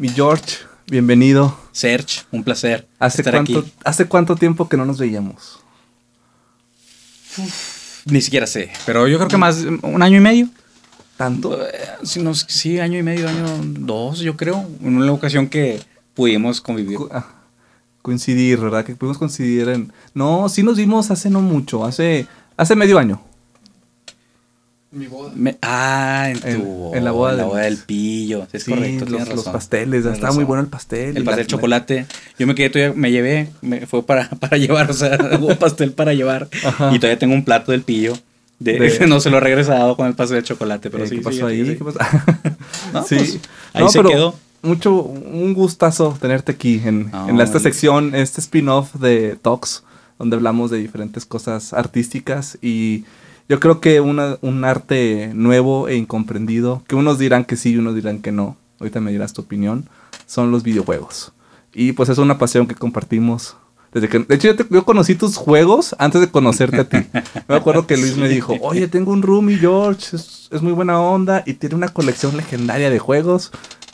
Mi George, bienvenido. Serge, un placer ¿Hace estar cuánto, aquí. ¿Hace cuánto tiempo que no nos veíamos? Ni siquiera sé, pero yo creo que más un año y medio. ¿Tanto? Eh, Sí, no, sí, año y medio, año dos, yo creo. En una ocasión que pudimos convivir. Co- ah, coincidir, ¿verdad? Que pudimos coincidir en... No, sí nos vimos hace no mucho, hace, hace medio año. Mi boda. Me- ah, en tu En- boda, en la boda en del- del pillo. Es sí, correcto, los, pasteles, Tienes estaba muy bueno el pastel. El pastel la- de chocolate. Yo me quedé, todavía me llevé, me fue para, para llevar, o sea, hubo pastel para llevar. Ajá. Y todavía tengo un plato del pillo. De, De- no se lo he regresado con el pastel de chocolate, pero Eh, sí. ¿Qué pasó sí, ahí? sí. ¿Qué pasó? No, sí. pues, ahí No, se pero quedó. Mucho, un gustazo tenerte aquí en, No, en la- esta sección, este spin-off de Talks, donde hablamos de diferentes cosas artísticas y yo creo que una- un arte nuevo e incomprendido, que unos dirán que sí y unos dirán que no, ahorita me dirás tu opinión, son los videojuegos. Y pues es una pasión que compartimos. Desde que, de hecho, yo, te- yo conocí tus juegos antes de conocerte a ti. Me acuerdo que Luis me dijo, oye, tengo un roomie, George, es, es muy buena onda y tiene una colección legendaria de juegos.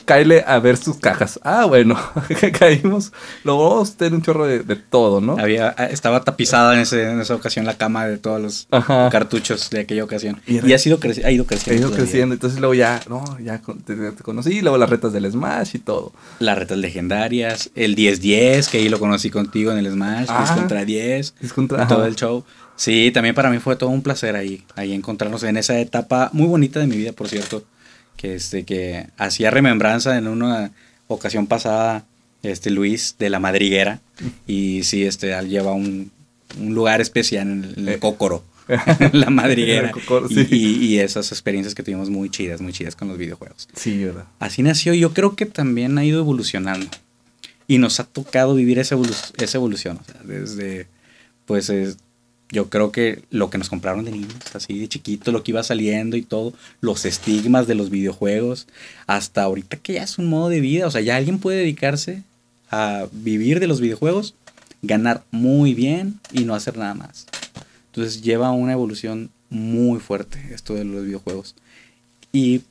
Cáele a ver sus cajas. Ah, bueno, caímos. Luego usted un chorro de, de todo, ¿no? Había, ah, estaba tapizada en, ese- en esa ocasión la cama de todos los Ajá. cartuchos de aquella ocasión. Y ha, sido ha ido creciendo. ido todavía. creciendo. Entonces luego ya, no, ya te, te conocí. Y luego las retas del Smash y todo. Las retas legendarias, el 10-10, que ahí lo conocí contigo en el Smash, 10 Ah. contra 10, Es contra- y todo el show. Sí, también para mí fue todo un placer ahí, ahí encontrarnos en esa etapa muy bonita de mi vida, por cierto, que este que hacía remembranza en una ocasión pasada este Luis de la Madriguera y sí este él lleva un, un lugar especial en el, en el Eh. Cócoro. la madriguera y, sí. y- y esas experiencias que tuvimos muy chidas, muy chidas con los videojuegos. Sí, ¿verdad? Así nació y yo creo que también ha ido evolucionando. Y nos ha tocado vivir esa, evolu- esa evolución. O sea, desde, pues, es- yo creo que lo que nos compraron de niños, así de chiquito, lo que iba saliendo y todo, los estigmas de los videojuegos, hasta ahorita que ya es un modo de vida. O sea, ya alguien puede dedicarse a vivir de los videojuegos, ganar muy bien y no hacer nada más. Entonces lleva una evolución muy fuerte esto de los videojuegos. Y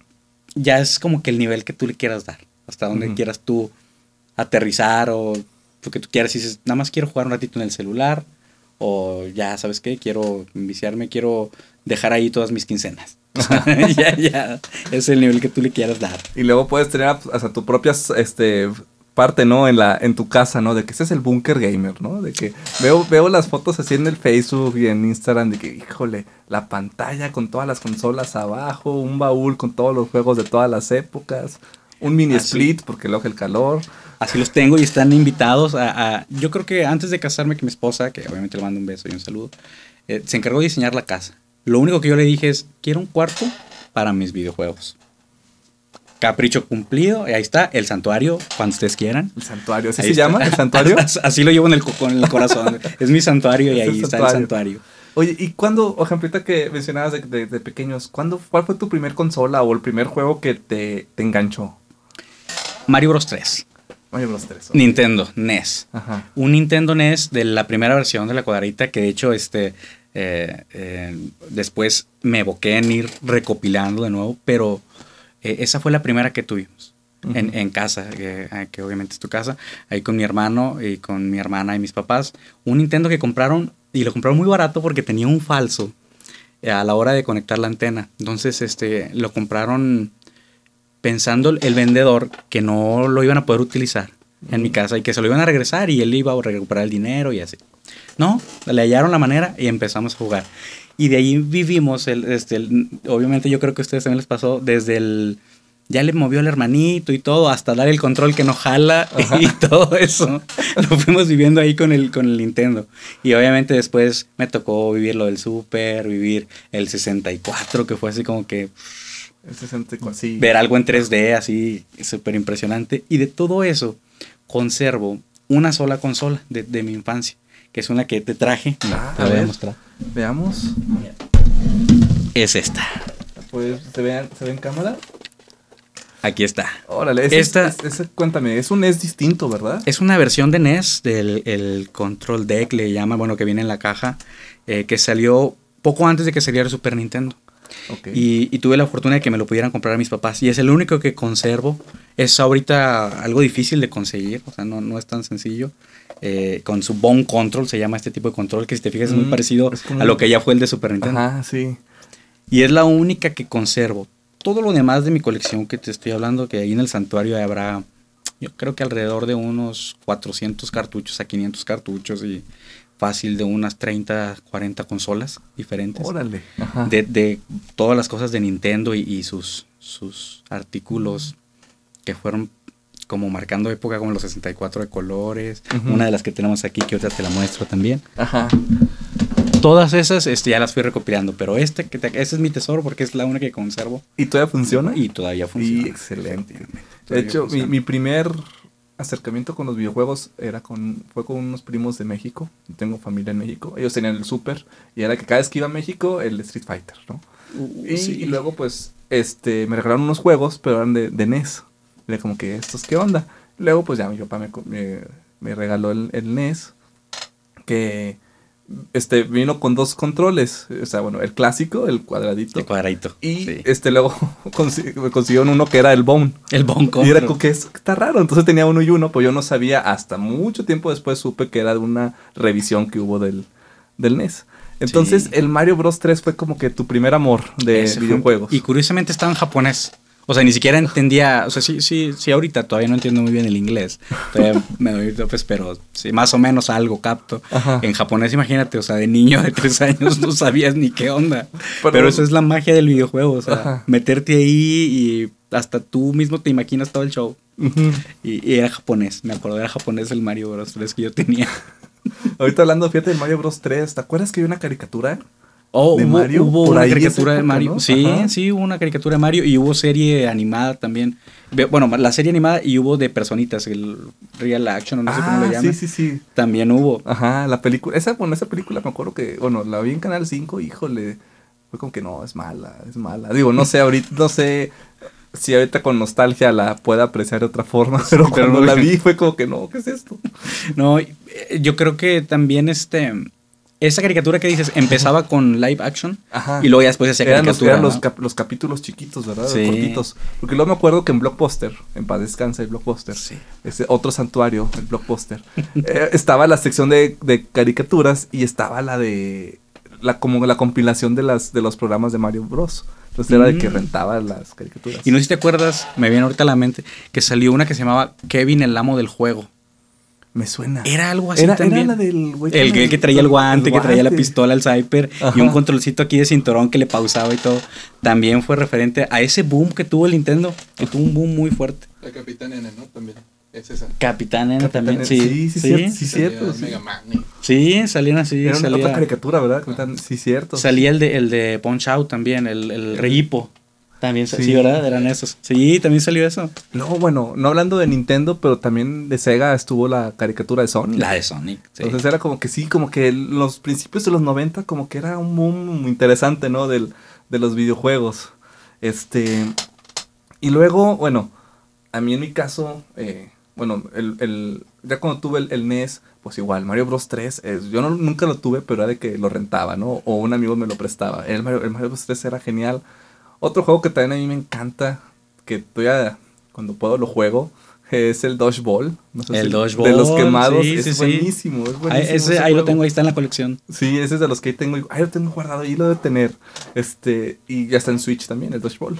ya es como que el nivel que tú le quieras dar, hasta donde quieras tú aterrizar o lo que tú quieras. Si dices, nada más quiero jugar un ratito en el celular, o ya, ¿sabes qué? Quiero viciarme, quiero dejar ahí todas mis quincenas. Ya, ya, es el nivel que tú le quieras dar. Y luego puedes tener hasta tu propia este, parte, ¿no? En, la, en tu casa, ¿no? De que ese es el búnker gamer, ¿no? De que veo, veo las fotos así en el Facebook y en Instagram de que, híjole, la pantalla con todas las consolas abajo, un baúl con todos los juegos de todas las épocas, un mini Ah, split porque luego el calor. Así los tengo y están invitados a, a- Yo creo que antes de casarme, que mi esposa, que obviamente le mando un beso y un saludo, eh, se encargó de diseñar la casa. Lo único que yo le dije es, quiero un cuarto para mis videojuegos. Capricho cumplido, y ahí está, el santuario, cuando ustedes quieran. El santuario, ¿así Ahí se está. llama? ¿El santuario? Así lo llevo en el, con el corazón. es mi santuario y Es el ahí está el santuario. Oye, ¿y cuándo, o ejemplo, que mencionabas de, de- de pequeños, ¿cuándo, ¿cuál fue tu primer consola o el primer juego que te, te enganchó? Mario Bros 3. Mario Bros. 3. Nintendo, NES. Ajá. un Nintendo NES de la primera versión de la cuadrita que de hecho este eh, eh, después me evoqué en ir recopilando de nuevo pero eh, esa fue la primera que tuvimos en, casa que, eh, que obviamente es tu casa ahí con mi hermano y con mi hermana y mis papás un Nintendo que compraron y lo compraron muy barato porque tenía un falso a la hora de conectar la antena entonces este lo compraron pensando el vendedor que no lo iban a poder utilizar en mi casa y que se lo iban a regresar y él iba a recuperar el dinero y así. No, le hallaron la manera y empezamos a jugar. Y de ahí vivimos, el, este, el- obviamente yo creo que a ustedes también les pasó, desde el, ya le movió el hermanito y todo, hasta dar el control que no jala y todo eso. Lo fuimos viviendo ahí con el, con el Nintendo. Y obviamente después me tocó vivir lo del Super, vivir el 64, que fue así como que El 64, sí. ver algo en 3D así súper impresionante. Y de todo eso conservo una sola consola de, de mi infancia, que es una que te traje. Ah, Te a voy ver. mostrar. Veamos. Es esta. Pues, ¿se ve, ¿se ve en cámara? Aquí está. Órale, ese, Esta- es- ese- cuéntame, es un NES distinto, ¿verdad? Es una versión de NES del el Control Deck, le llama, bueno, que viene en la caja, eh, que salió poco antes de que saliera el Super Nintendo. Ok. Y, y tuve la fortuna de que me lo pudieran comprar a mis papás. Y es el único que conservo Es ahorita algo difícil de conseguir, o sea, no, no es tan sencillo. Eh, con su Bone Control, se llama este tipo de control, que si te fijas es muy Mm, parecido es como- a lo que ya fue el de Super Nintendo. Ajá, sí. Y es la única que conservo. Todo lo demás de mi colección que te estoy hablando, que ahí en el santuario habrá, yo creo que alrededor de unos 400 cartuchos a 500 cartuchos y fácil de unas 30, 40 consolas diferentes. Órale. Ajá. De, de todas las cosas de Nintendo y, y sus, sus artículos que fueron como marcando época, como los 64 de colores. Una de las que tenemos aquí, que ahorita te la muestro también. Ajá. Todas esas este, ya las fui recopilando, pero este, que te- ese es mi tesoro porque es la única que conservo. ¿Y todavía funciona? Y todavía funciona. Y excelente. De hecho, mi, mi primer acercamiento con los videojuegos era con fue con unos primos de México. Tengo familia en México. Ellos tenían el Super y era que cada vez que iba a México el Street Fighter, ¿no? Uh, Y, sí. y luego pues este me regalaron unos juegos, pero eran de, de NES. Y era como que estos qué onda. Luego pues ya mi papá me, me, me regaló el, el NES que este vino con dos controles, o sea, bueno, el clásico, el cuadradito. El cuadradito. Y sí. este luego consiguieron uno que era el Bone. el Bone Y era como que es- está raro. Entonces tenía uno y uno, pues yo no sabía. Hasta mucho tiempo después supe que era de una revisión que hubo del, del NES. Entonces Sí. el Mario Bros 3 fue como que tu primer amor de Ese fue- videojuegos. Y curiosamente estaba en japonés. O sea, ni siquiera entendía, o sea, sí, sí, sí, ahorita todavía no entiendo muy bien el inglés. Todavía me doy topes, pero sí, más o menos algo capto. Ajá. En japonés, imagínate, o sea, de niño de tres años no sabías ni qué onda. Pero- Pero, eso es la magia del videojuego, o sea, Ajá. meterte ahí y hasta tú mismo te imaginas todo el show. Ujú. Y, y era japonés, me acuerdo, era japonés el Mario Bros. 3 que yo tenía. Ahorita hablando, fíjate, del Mario Bros 3. ¿Te acuerdas que había una caricatura? Oh, ¿De hubo, Mario? hubo Por una caricatura de Mario. ¿no? Sí, Ajá. sí, hubo una caricatura de Mario y hubo serie animada también. Bueno, la serie animada y hubo de personitas, el Real Action, no sé cómo ah, lo llaman. sí, sí, sí. También hubo. Ajá, la película. Esa, bueno, esa película me acuerdo que, bueno, la vi en Canal 5, híjole. Fue como que no, es mala, es mala. Digo, no sé, ahorita, no sé si ahorita con nostalgia la pueda apreciar de otra forma, pero pero cuando no- la vi fue como que no, ¿qué es esto? No, eh, yo creo que también este esa caricatura que dices empezaba con live action Ajá. y luego ya después hacía caricatura. eran los, ¿no? cap- los capítulos chiquitos, ¿verdad? Sí. Cortitos. Porque luego me acuerdo que en Blockbuster, en paz descansa el Blockbuster, Sí. ese otro santuario, el Blockbuster, eh, estaba la sección de, de caricaturas y estaba la de la como la compilación de las de los programas de Mario Bros. Entonces era de que Mm. rentaba las caricaturas. Y no sé si te acuerdas, me viene ahorita a la mente, que salió una que se llamaba Kevin el amo del juego. Me suena. Era algo así era, era también. la del güey El con que, que traía el guante, que traía la pistola, el Cyper y un controlcito aquí de cinturón que le pausaba y todo. También fue referente a ese boom que tuvo el Nintendo, que tuvo un boom muy fuerte. La Capitán N, ¿no? También. Es esa. Capitán N también, Capitán- sí. sí, sí, sí, cierto, sí, Salía cierto. Sí. Mega Man. y- Sí, salían así. Era una salía, otra caricatura, ¿verdad? Capitán? Sí, cierto. salía el de, el de Punch Out también, el, el Reyipo. También, Sí. sí. ¿verdad? Eran esos. Sí, también salió eso. No, bueno, no hablando de Nintendo, pero también de Sega estuvo la caricatura de Sonic. La de Sonic. sí. Entonces era como que sí, como que los principios de los 90 como que era un boom muy interesante, ¿no? Del, de los videojuegos. Este... Y luego, bueno, a mí en mi caso, eh, bueno, el, el- ya cuando tuve el, el NES, pues igual, Mario Bros 3, eh, yo no- nunca lo tuve, pero era de que lo rentaba, ¿no? O un amigo me lo prestaba. El Mario, el Mario Bros 3 era genial. Otro juego que también a mí me encanta, que todavía cuando puedo lo juego, es el Dodgeball. No sé El si- Dodgeball, De los quemados, sí, es sí, sí. buenísimo, es Ahí, buenísimo. ese- ese ahí lo tengo, ahí está en la colección. Sí, ese es de los que ahí tengo. Ahí lo tengo guardado, ahí lo debe tener. Este, y ya está en Switch también, el Dodgeball.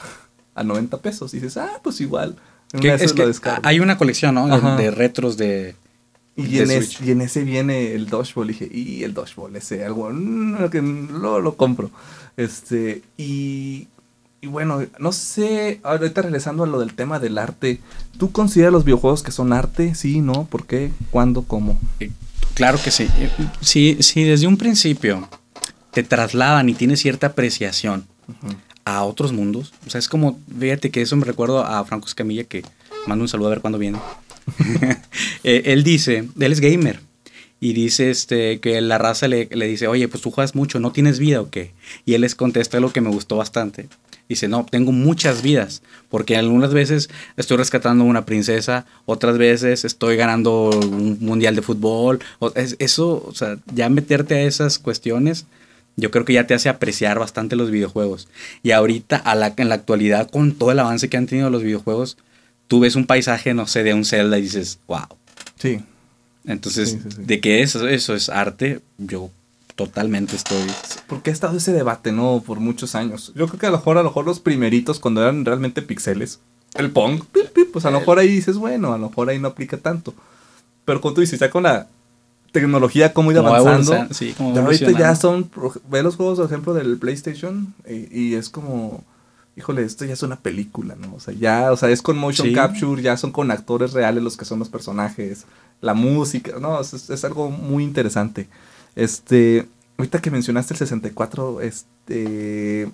A 90 pesos. Y dices, ah, pues igual. Que de es que hay una colección, ¿no? De, de retros de... y, de en es- y en ese viene el Dodgeball. Y dije, y el Dodgeball, ese, algo, mm, que lo, lo compro. Este, y, y bueno, no sé, ahorita regresando a lo del tema del arte, ¿tú consideras los videojuegos que son arte? Sí, ¿no? ¿Por qué? ¿Cuándo? ¿Cómo? Claro que sí. Eh, Si, si desde un principio te trasladan y tienes cierta apreciación a otros mundos, o sea, es como, fíjate que eso me recuerdo a Franco Escamilla, que mando un saludo a ver cuándo viene. Eh, él dice, él es gamer, y dice este, que la raza le, le dice, oye, pues tú juegas mucho, ¿no tienes vida o qué? Y él les contesta lo que me gustó bastante. Dice, no, tengo muchas vidas, porque algunas veces estoy rescatando a una princesa, otras veces estoy ganando un mundial de fútbol. eso, o sea, ya meterte a esas cuestiones, yo creo que ya te hace apreciar bastante los videojuegos. Y ahorita, a la, en la actualidad, con todo el avance que han tenido los videojuegos, tú ves un paisaje, no sé, de un Zelda y dices, wow. Sí. Entonces, Sí, sí, sí. de que eso, eso es arte, yo totalmente estoy... Porque ha estado ese debate, ¿no? Por muchos años. Yo creo que a lo mejor, a lo mejor los primeritos, cuando eran realmente pixeles, el Pong, pip, pip, pues a lo mejor ahí dices, bueno, a lo mejor ahí no aplica tanto. Pero como tú dices, ya con la tecnología, cómo ir avanzando. sí, como ahorita ya son, ve los juegos, por ejemplo, del PlayStation, y, y es como, híjole, esto ya es una película, ¿no? O sea, ya, o sea, es con motion Sí. capture, ya son con actores reales los que son los personajes, la música, no, es- es algo muy interesante. Este, ahorita que mencionaste el 64, este,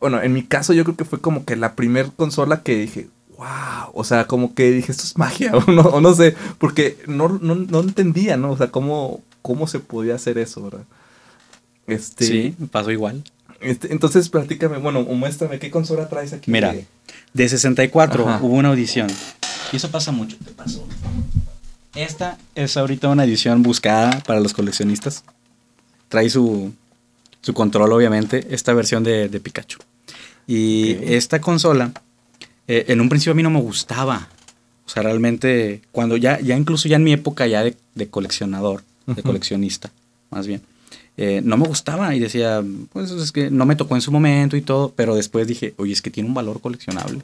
bueno, en mi caso yo creo que fue como que la primer consola que dije, wow, o sea, como que dije, esto es magia, o no, o no sé, porque no, no, no entendía, ¿no? O sea, cómo, cómo se podía hacer eso, ¿verdad? Este, Sí, pasó igual. este, entonces, platícame, bueno, o muéstrame qué consola traes aquí. Mira. de- De 64 Ajá. hubo una audición. Y eso pasa mucho. Te pasó. Esta es ahorita una edición buscada para los coleccionistas. Trae su, su control, obviamente, esta versión de, de Pikachu. Y Ok. esta consola, eh, en un principio a mí no me gustaba. O sea, realmente, cuando ya, ya incluso ya en mi época ya de, de coleccionador, de Ujú. coleccionista, más bien, eh, no me gustaba y decía, pues es que no me tocó en su momento y todo, pero después dije, oye, es que tiene un valor coleccionable.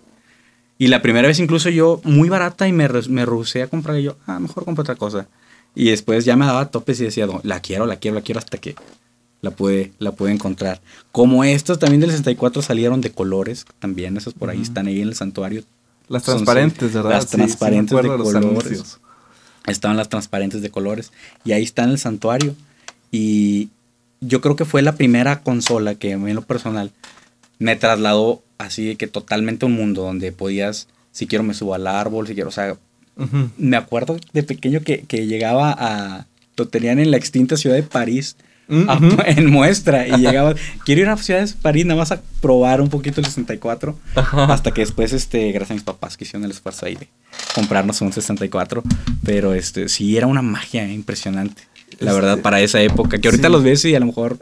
Y la primera vez incluso yo, muy barata, y me, me rehusé a comprar, y yo, ah, mejor compro otra cosa. Y después ya me daba topes y decía, "No, la quiero, la quiero, la quiero hasta que la pude, la pude encontrar. Como estas también del 64 salieron de colores, también esas por ahí están ahí en el santuario. Las Son- transparentes, ¿verdad? Las Sí, transparentes de colores. anuncios. Estaban las transparentes de colores. Y ahí está en el santuario. Y yo creo que fue la primera consola que a mí en lo personal me trasladó así de que totalmente un mundo donde podías, si quiero me subo al árbol, si quiero, o sea, me acuerdo de pequeño que, que llegaba a, lo tenían en la extinta ciudad de París. Mm, a- en muestra y llegaba quiero ir a Ciudad de París nada más a probar un poquito el 64 Ajá. hasta que después, este, gracias a mis papás que hicieron el esfuerzo ahí de comprarnos un 64. Pero este, sí, era una magia impresionante. La Este, verdad, para esa época. Que ahorita sí. los ves y a lo mejor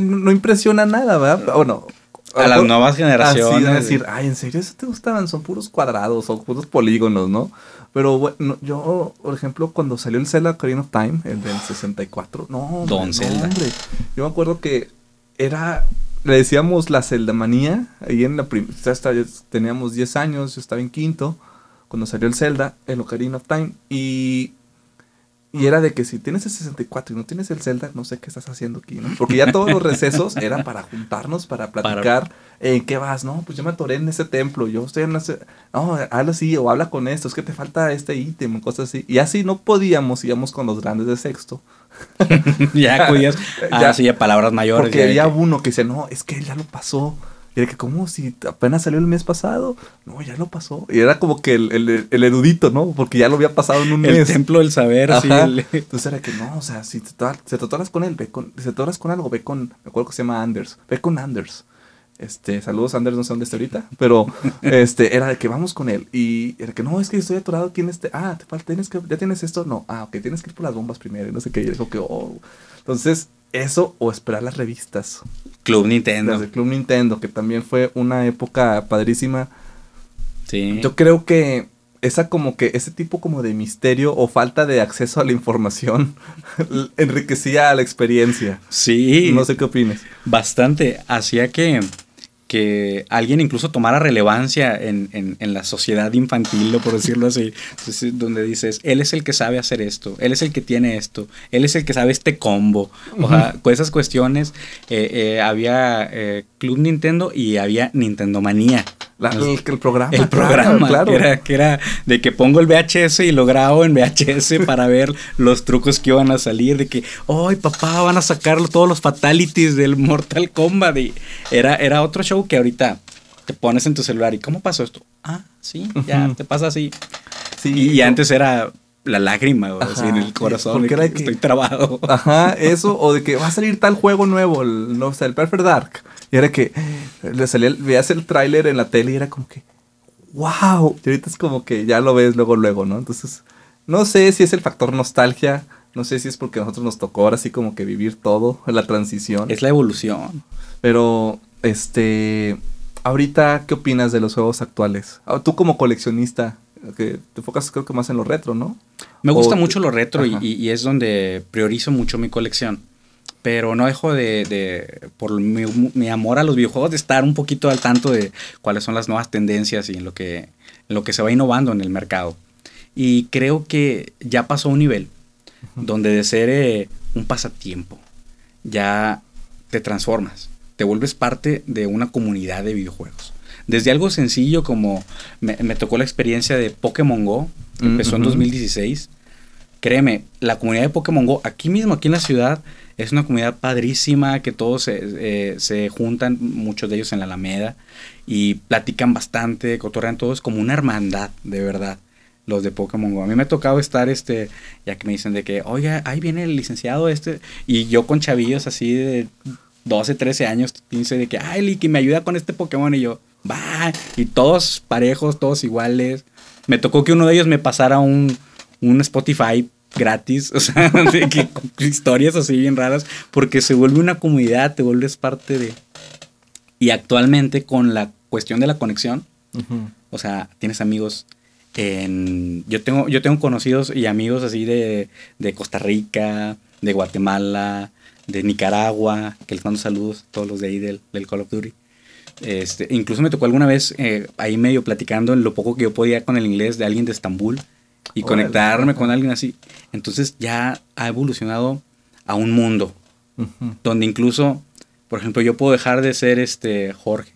no impresiona nada, ¿verdad? Bueno. A las nuevas generaciones. Así de decir, ay, ¿en serio eso te gustaban? Son puros cuadrados o puros polígonos, ¿no? Pero bueno, yo, por ejemplo, cuando salió el Zelda Ocarina of Time, el del 64, no, hombre, Don no, Zelda. hombre. Yo me acuerdo que era, le decíamos la Zelda manía, ahí en la primera, teníamos 10 años, yo estaba en quinto, cuando salió el Zelda, el Ocarina of Time, y y era de que si tienes el 64 y no tienes el Zelda, no sé qué estás haciendo aquí, ¿no? Porque ya todos los recesos eran para juntarnos, para platicar. ¿En qué vas? No, pues yo me atoré en ese templo, yo estoy en ese... No, habla así o habla con esto, es que te falta este ítem, cosas así. Y así no podíamos, íbamos con los grandes de sexto. ya acudías Ya. sí, a palabras mayores. Porque ya había que- uno que dice, no, es que él ya lo pasó. Y era que, ¿cómo? Si apenas salió el mes pasado. No, ya lo pasó. Y era como que el, el- el erudito, ¿no? Porque ya lo había pasado en un el mes. templo del saber, sí, Ajá. el- Entonces era que no, o sea, si te, si te atoras con él, ve con, si te atoras con algo, ve con, me acuerdo que se llama Anders, ve con Anders. Este, saludos Anders, no sé dónde está ahorita, pero este, era de que vamos con él. Y era que no, es que estoy atorado aquí en este, ah, te falta, tienes que, ya tienes esto, no, ah, ok, tienes que ir por las bombas primero, y no sé qué, y dijo que, oh. Entonces, eso o esperar las revistas. Club Nintendo. Club Nintendo, que también fue una época padrísima. Sí. Yo creo que esa como que ese tipo como de misterio o falta de acceso a la información enriquecía la experiencia. sí. No sé qué opines. bastante. Hacía que, que alguien incluso tomara relevancia en, en- en la sociedad infantil, por decirlo así. Entonces, donde dices, él es el que sabe hacer esto, él es el que tiene esto, él es el que sabe este combo. O sea, con esas cuestiones eh, eh, había eh, Club Nintendo y había Nintendo Manía. La- el, el programa. El programa, claro. Que, era, que era de que pongo el VHS y lo grabo en VHS para ver los trucos que iban a salir. De que, ¡ay, papá! Van a sacar todos los fatalities del Mortal Kombat. Y era, era otro show que ahorita te pones en tu celular. ¿Y cómo pasó esto? Ah, sí, ya te pasa así. Sí, y, antes era la lágrima, o así, en el corazón. porque era que que- Estoy trabado. Ajá, eso, o de que va a salir tal juego nuevo, el, no sé, el Perfect Dark. Y era que le salía, veías el tráiler en la tele y era como que, wow. Y ahorita es como que ya lo ves luego, luego, ¿no? Entonces, no sé si es el factor nostalgia, no sé si es porque a nosotros nos tocó ahora sí como que vivir todo, la transición. Es la evolución. Pero, este, ahorita, ¿qué opinas de los juegos actuales? Ah, Tú como coleccionista, que te enfocas creo que más en lo retro, ¿no? Me gusta O- mucho lo retro y, Ajá. y- es donde priorizo mucho mi colección. Pero no dejo de, de- por mi, mi amor a los videojuegos, de estar un poquito al tanto de cuáles son las nuevas tendencias y en lo que, en lo que se va innovando en el mercado. Y creo que ya pasó a un nivel donde de ser eh, un pasatiempo, ya te transformas, te vuelves parte de una comunidad de videojuegos. Desde algo sencillo como me, me tocó la experiencia de Pokémon Go, que Mm, empezó en ujú. 2016. Créeme, la comunidad de Pokémon Go, aquí mismo, aquí en la ciudad, es una comunidad padrísima, que todos se, eh, se juntan, muchos de ellos en la Alameda, y platican bastante, cotorrean todos como una hermandad, de verdad, los de Pokémon Go. A mí me ha tocado estar, este, ya que me dicen de que, oiga, ahí viene el licenciado este, y yo con chavillos así de 12, 13 años, 15, de que, ay, Licky, me ayuda con este Pokémon, y yo, va, y todos parejos, todos iguales. Me tocó que uno de ellos me pasara un, un Spotify gratis, o sea, de que, con historias así bien raras, porque se vuelve una comunidad, te vuelves parte de... Y actualmente con la cuestión de la conexión, o sea, tienes amigos en... Yo tengo, yo tengo conocidos y amigos así de, de Costa Rica, de Guatemala, de Nicaragua, que les mando saludos, todos los de ahí del, del Call of Duty. Este, incluso me tocó alguna vez eh, ahí medio platicando en lo poco que yo podía con el inglés de alguien de Estambul y Órale. conectarme con alguien así. Entonces ya ha evolucionado a un mundo Ujú. donde incluso, por ejemplo, yo puedo dejar de ser este Jorge,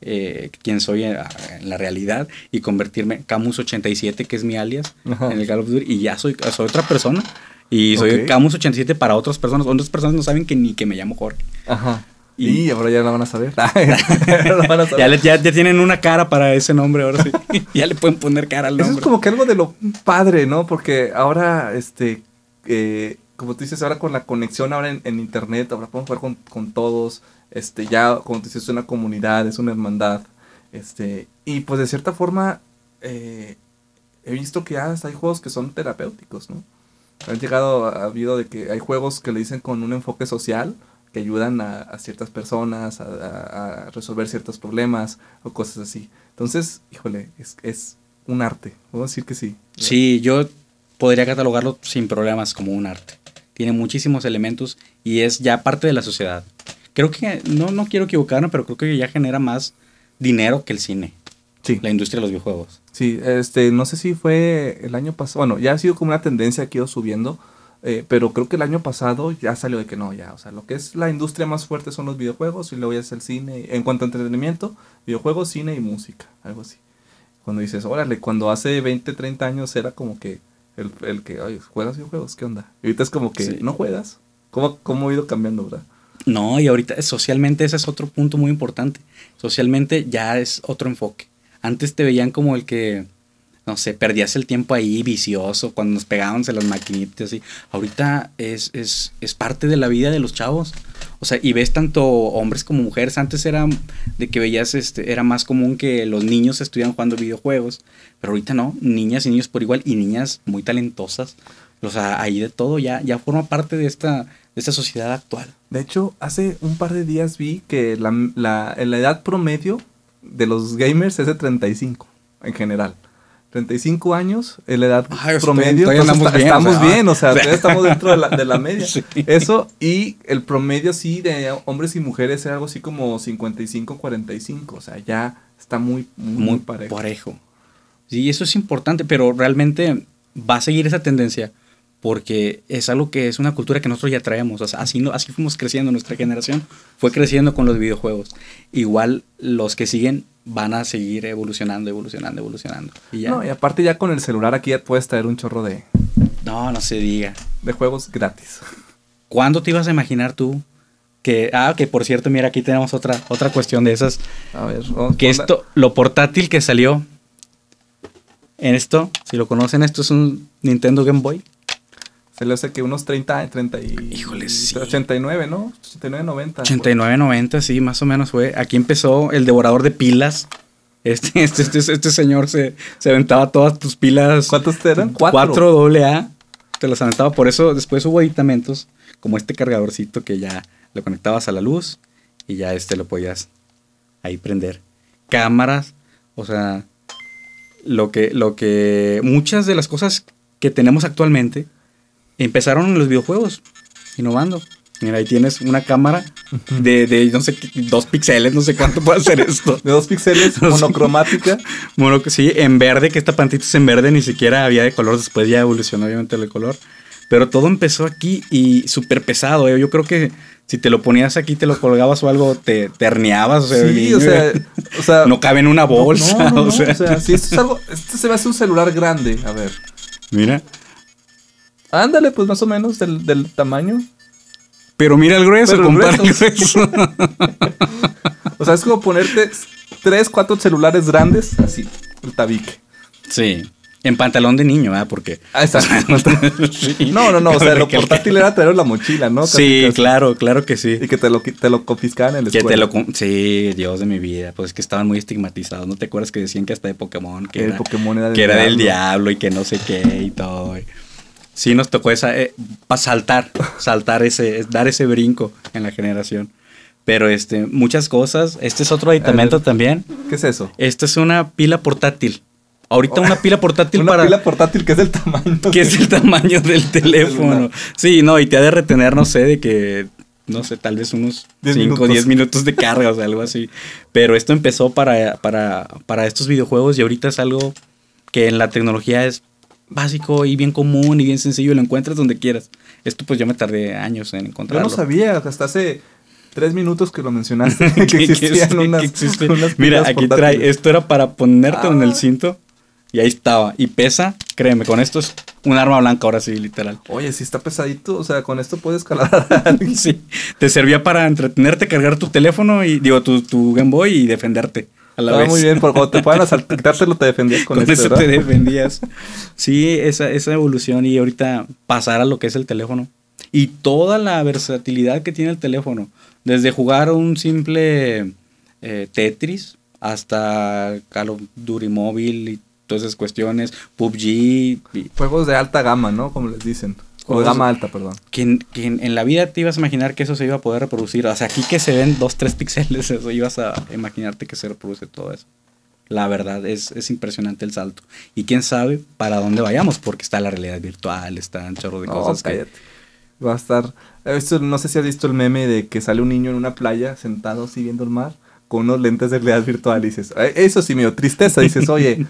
eh, quien soy en, en la realidad, y convertirme Camus87, que es mi alias Ajá. en el Call of Duty, y ya soy, soy otra persona. Y soy Ok. Camus87 para otras personas. Otras personas no saben que ni que me llamo Jorge. Ajá. Y- Y, ahora ya la van a saber. Ya la van a saber. Ya, le- ya, ya tienen una cara para ese nombre, ahora sí. ya le pueden poner cara al Eso nombre. es como que algo de lo padre, ¿no? Porque ahora, este, eh, como tú dices, ahora con la conexión ahora en, en internet, ahora podemos jugar con, con todos, este, ya, como tú dices, es una comunidad, es una hermandad, este, y pues de cierta forma, eh, he visto que ya hasta hay juegos que son terapéuticos, ¿no? Han llegado, ha habido de que hay juegos que le dicen con un enfoque social, que ayudan a, a ciertas personas a, a- resolver ciertos problemas o cosas así. Entonces, híjole, es, es un arte, puedo decir que sí. Sí, yo podría catalogarlo sin problemas como un arte. Tiene muchísimos elementos y es ya parte de la sociedad. Creo que, no, no quiero equivocarme, pero creo que ya genera más dinero que el cine, Sí, la industria de los videojuegos. sí, este, no sé si fue el año pasado, bueno, ya ha sido como una tendencia que ha ido subiendo, eh, pero creo que el año pasado ya salió de que no, ya, o sea, lo que es la industria más fuerte son los videojuegos y luego ya es el cine, en cuanto a entretenimiento, videojuegos, cine y música, algo así. Cuando dices, órale, cuando hace 20, 30 años era como que el, el que, oye, ¿juegas videojuegos? ¿Qué onda? Y ahorita es como que, Sí. ¿no juegas? ¿Cómo, ¿Cómo ha ido cambiando, verdad? No, y ahorita socialmente ese es otro punto muy importante. Socialmente ya es otro enfoque. Antes te veían como el que, no sé, perdías el tiempo ahí vicioso cuando nos pegábamos en las maquinitas y ahorita es, es, es parte de la vida de los chavos. O sea, y ves tanto hombres como mujeres. Antes era de que veías, este, era más común que los niños estuvieran jugando videojuegos, pero ahorita no, niñas y niños por igual y niñas muy talentosas. O sea, ahí de todo ya, ya forma parte de esta, de esta sociedad actual. De hecho, hace un par de días vi que la, la, la edad promedio de los gamers es de 35 en general. 35 años la edad Ay, o promedio. está- bien, o estamos sea, bien, o sea, todavía estamos dentro de la, de la media. Sí. Eso, y el promedio sí de hombres y mujeres es algo así como 55-45. O sea, ya está muy, muy, muy parejo. parejo. Sí, eso es importante, pero realmente va a seguir esa tendencia porque es algo que es una cultura que nosotros ya traemos. O sea, así, no- así fuimos creciendo, nuestra generación fue creciendo con los videojuegos. Igual los que siguen van a seguir evolucionando, evolucionando, evolucionando. Y ya. No, y aparte ya con el celular aquí ya puedes traer un chorro de, no, no se diga. de juegos gratis. ¿Cuándo te ibas a imaginar tú que... Ah, que por cierto, mira, aquí tenemos otra, otra cuestión de esas. A ver, vamos Que esto, lo portátil que salió en esto, si lo conocen, esto es un Nintendo Game Boy. Se le hace que unos 30, 30 y... Híjole, sí. 89, ¿no? 89, 90. 89.90, sí, más o menos fue. Aquí empezó el devorador de pilas. Este, este, este, este señor se, se aventaba todas tus pilas. ¿Cuántos te eran? Cuatro. 4 doble A. Te las aventaba. Por eso después hubo aditamentos como este cargadorcito que ya lo conectabas a la luz y ya este lo podías ahí prender. cámaras, o sea, lo que, lo que, muchas de las cosas que tenemos actualmente empezaron los videojuegos, innovando. Mira, ahí tienes una cámara de, de no sé, dos píxeles, no sé cuánto puede hacer esto. De dos píxeles, monocromática. Mono, sí, en verde, que esta pantita es en verde, ni siquiera había de color, después ya evolucionó obviamente el color. Pero todo empezó aquí y súper pesado, ¿eh? Yo creo que si te lo ponías aquí, te lo colgabas o algo, te, te herneabas. O sea, Sí, niño, o sea, o sea, no cabe en una bolsa. No, no, no, o sea, o sea, si esto es algo, esto se va a hacer un celular grande, a ver. mira. Ándale, pues más o menos del, del tamaño. Pero mira el grueso, Pero el compara el grueso. O sea, es como ponerte tres, cuatro celulares grandes, así, el tabique. sí. En pantalón de niño, ¿ah? Porque. Ah, exacto. Sí. No, no, no, o sea, lo portátil era traer la mochila, ¿no? Sí, casi. claro, claro que sí. Y que te lo, te lo confiscaban en la Que te lo... Sí, Dios de mi vida. Pues es que estaban muy estigmatizados. ¿No te acuerdas que decían que hasta de Pokémon? Que, el era, Pokémon era del que era del diablo. diablo y que no sé qué y todo. y- Sí nos tocó esa... para saltar, saltar ese... dar ese brinco en la generación. Pero este, muchas cosas. Este es otro aditamento también. ¿Qué es eso? Esto es una pila portátil. Ahorita una pila portátil Una para... pila portátil que es del tamaño. que es el tamaño del teléfono. Sí, no, y te ha de retener, no sé, de que, no sé, tal vez unos 10 5 o minutos. 10 minutos de carga, o sea, algo así. Pero esto empezó para, para, para estos videojuegos y ahorita es algo que en la tecnología es básico y bien común y bien sencillo, lo encuentras donde quieras. Esto pues yo me tardé años en Yo encontrarlo. no sabía, hasta hace tres minutos que lo mencionaste, que existían sí, unas, que existe. unas Mira, aquí portátiles. trae, esto era para ponértelo en Ah. el cinto y ahí estaba. Y pesa, créeme, con esto es un arma blanca ahora sí, literal. Oye, si está pesadito, o sea, con esto puedes calar. Sí, te servía para entretenerte, cargar tu teléfono y digo tu, tu Game Boy y defenderte a la Estaba vez. muy bien, porque cuando te puedan asaltar, quitártelo te defendías con, Con, esto, eso ¿verdad? te defendías. Sí, esa, esa evolución y ahorita pasar a lo que es el teléfono. Y toda la versatilidad que tiene el teléfono. Desde jugar un simple eh, Tetris hasta Call of Duty Móvil y todas esas cuestiones. PUBG. y- Juegos de alta gama, ¿no? Como les dicen. O gama alta, perdón. que, que en- la vida te ibas a imaginar que eso se iba a poder reproducir. O sea, aquí que se ven dos, tres píxeles, eso ibas a imaginarte que se reproduce todo eso. La verdad, es, es impresionante el salto. Y quién sabe para dónde vayamos, porque está la realidad virtual, está un chorro de No, cosas que... cállate. Va a estar. he visto- no sé si has visto el meme de que sale un niño en una playa sentado así viendo el mar con unos lentes de realidad virtual y dices, "Ay, eso sí me dio tristeza. Dices, oye,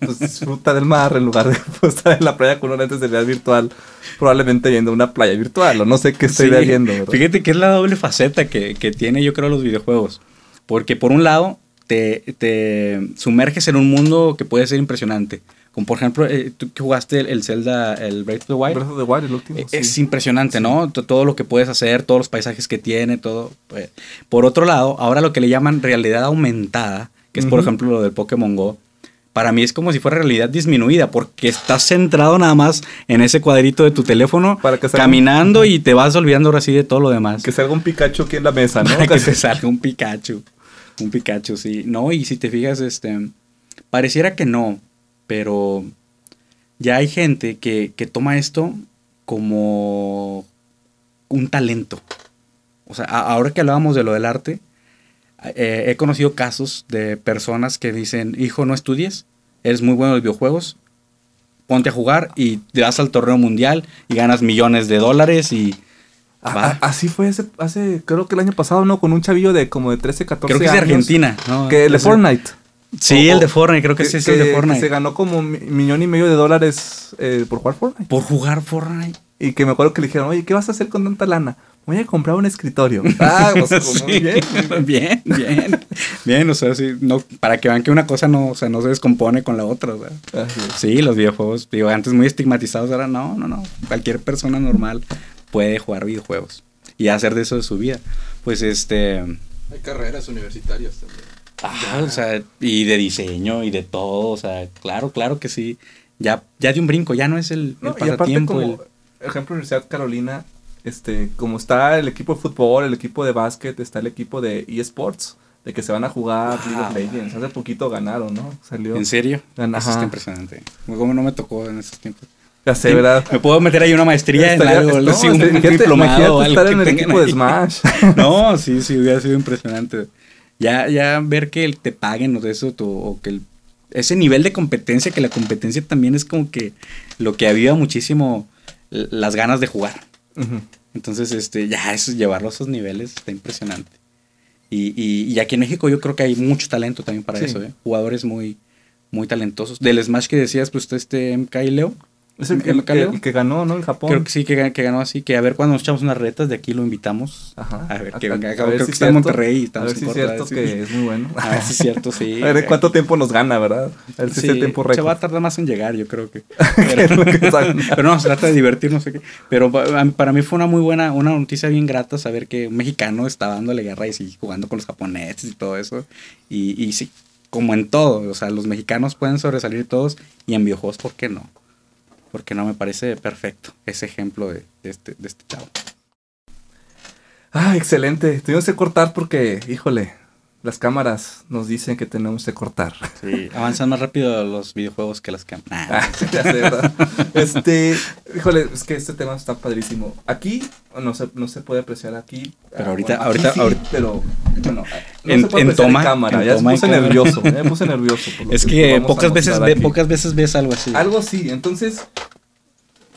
pues disfruta del mar en lugar de pues, estar en la playa con unos lentes de realidad virtual, probablemente viendo una playa virtual o no sé qué estoy Sí, viendo. ¿verdad? Fíjate que es la doble faceta que, que tiene yo creo los videojuegos. Porque por un lado te, te sumerges en un mundo que puede ser impresionante. Como por ejemplo, eh, tú que jugaste el, el Zelda, el Breath of the Wild. Breath of the Wild, el último. Eh, sí. Es impresionante, ¿no? T- Todo lo que puedes hacer, todos los paisajes que tiene, todo. pues. Por otro lado, ahora lo que le llaman realidad aumentada, que es por Ujú. ejemplo lo del Pokémon Go, para mí es como si fuera realidad disminuida, porque estás centrado nada más en ese cuadrito de tu teléfono, Para que salga- caminando y te vas olvidando ahora sí de todo lo demás. Que salga un Pikachu aquí en la mesa, ¿no? Para que te salga un Pikachu. Un Pikachu, sí. No, y si te fijas, este. Pareciera que no, pero ya hay gente que, que toma esto como un talento. O sea, a- ahora que hablábamos de lo del arte, eh, he conocido casos de personas que dicen, hijo, no estudies, eres muy bueno en los videojuegos, ponte a jugar y te vas al torneo mundial y ganas millones de dólares y... A- así fue hace, hace, creo que el año pasado, ¿no? Con un chavillo de como de 13, 14 Creo que es de años. Argentina, ¿no? Que el Fortnite. Sí, O- el de Fortnite, creo que, sí es el de que Fortnite. se ganó como un mi- millón y medio de dólares eh, por jugar Fortnite. Por jugar Fortnite. Y que me acuerdo que le dijeron, oye, ¿qué vas a hacer con tanta lana? Voy a comprar un escritorio. Ah, pues, Sí, muy bien. bien, bien. Bien, o sea, sí, no, para que vean que una cosa no, o sea, no se descompone con la otra. o sea. Así es. Sí, los videojuegos, digo, antes muy estigmatizados, ahora no, no, no. Cualquier persona normal puede jugar videojuegos y hacer de eso de su vida. Pues este. Hay carreras universitarias también. Ah, o sea, y de diseño y de todo, o sea, claro, claro que sí. Ya, ya de un brinco, ya no es el, el No, y aparte pasatiempo. como, el- ejemplo, Universidad Carolina, este, como está el equipo de fútbol, el equipo de básquet, está el equipo de eSports, de que se van a jugar League of Wow. Legends. Hace poquito ganaron, ¿no? Salió. ¿En serio? Ajá. Eso está impresionante. Como no me tocó en esos tiempos. Ya sé, ¿verdad? Me puedo meter ahí una maestría en algo, no, sí, un, este, un diplomado estar en el equipo de. Smash. No, sí, sí, hubiera sido impresionante. Ya, ya ver que te paguen o de eso, tu- o que el- ese nivel de competencia, que la competencia también es como que lo que aviva muchísimo las ganas de jugar. Entonces, este, ya eso, llevarlo a esos niveles está impresionante. Y, y, y aquí en México yo creo que hay mucho talento también para Sí. eso, ¿eh? Jugadores muy, muy talentosos. Del Smash que decías, pues este MK y Leo. Es el, ¿El el que, Caleo? el que ganó, ¿no? En Japón. Creo que sí, que, que ganó así. Que a ver cuando nos echamos unas retas, de aquí lo invitamos. Ajá. A ver, que venga. Creo ver que si está en. Monterrey y A estamos ver si es cierto que es muy bueno. A ver si es cierto, sí. A ver cuánto tiempo nos gana, ¿verdad? A ver si Sí, es el tiempo se récord. va a tardar más en llegar, yo creo que. Pero no, se trata de divertir, no sé qué. Pero para mí fue una muy buena, una noticia bien grata saber que un mexicano estaba dándole guerra y sí, jugando con los japoneses y todo eso. Y, y sí, como en todo, o sea, los mexicanos pueden sobresalir todos y en videojuegos, ¿por qué no? Porque no me parece perfecto ese ejemplo de, este, de este chavo. Ah, excelente. Tuvimos que cortar porque, híjole, las cámaras nos dicen que tenemos que cortar. Sí, avanzan más rápido los videojuegos que las cámaras. Ah, ya sé, ¿verdad? Este, híjole, es que este tema está padrísimo. Aquí no se, no se puede apreciar aquí. Pero Ah, ahorita- ahorita- sí, ahorita- pero bueno, no En- se puede en apreciar toma, en cámara. en ya toma, me puse nervioso, ya me puse nervioso. por lo Es que pocas veces, mostrar ve, aquí. pocas veces ves algo así. Algo sí, entonces,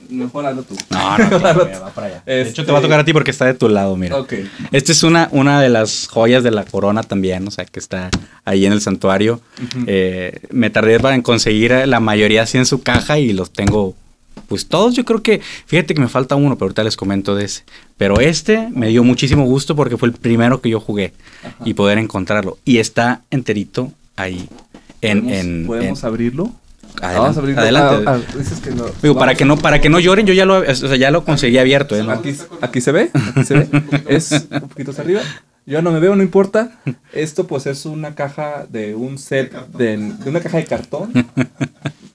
mejor hazlo tú. No, no, no, va para allá. De hecho, Este- te va a tocar a ti porque está de tu lado, mira. Ok. Esta es una, una de las joyas de la corona también, o sea, que está ahí en el santuario. Eh, me tardé para en conseguir la mayoría así en su caja y los tengo, pues todos yo creo que, fíjate que me falta uno, pero ahorita les comento de ese. Pero este me dio muchísimo gusto porque fue el primero que yo jugué Ajá. y poder encontrarlo. Y está enterito ahí. En, ¿Podemos, en, podemos en- abrirlo? Adelante, Vamos a abrirlo. adelante. Ah, ah, dices que no- Digo, para que no, para que no lloren, yo ya lo, o sea, ya lo conseguí abierto, ¿eh? ¿no? Aquí, aquí se ve, aquí se ve. Es un poquito hacia arriba. Yo no me veo, no importa. Esto pues es una caja de un set de, de una caja de cartón.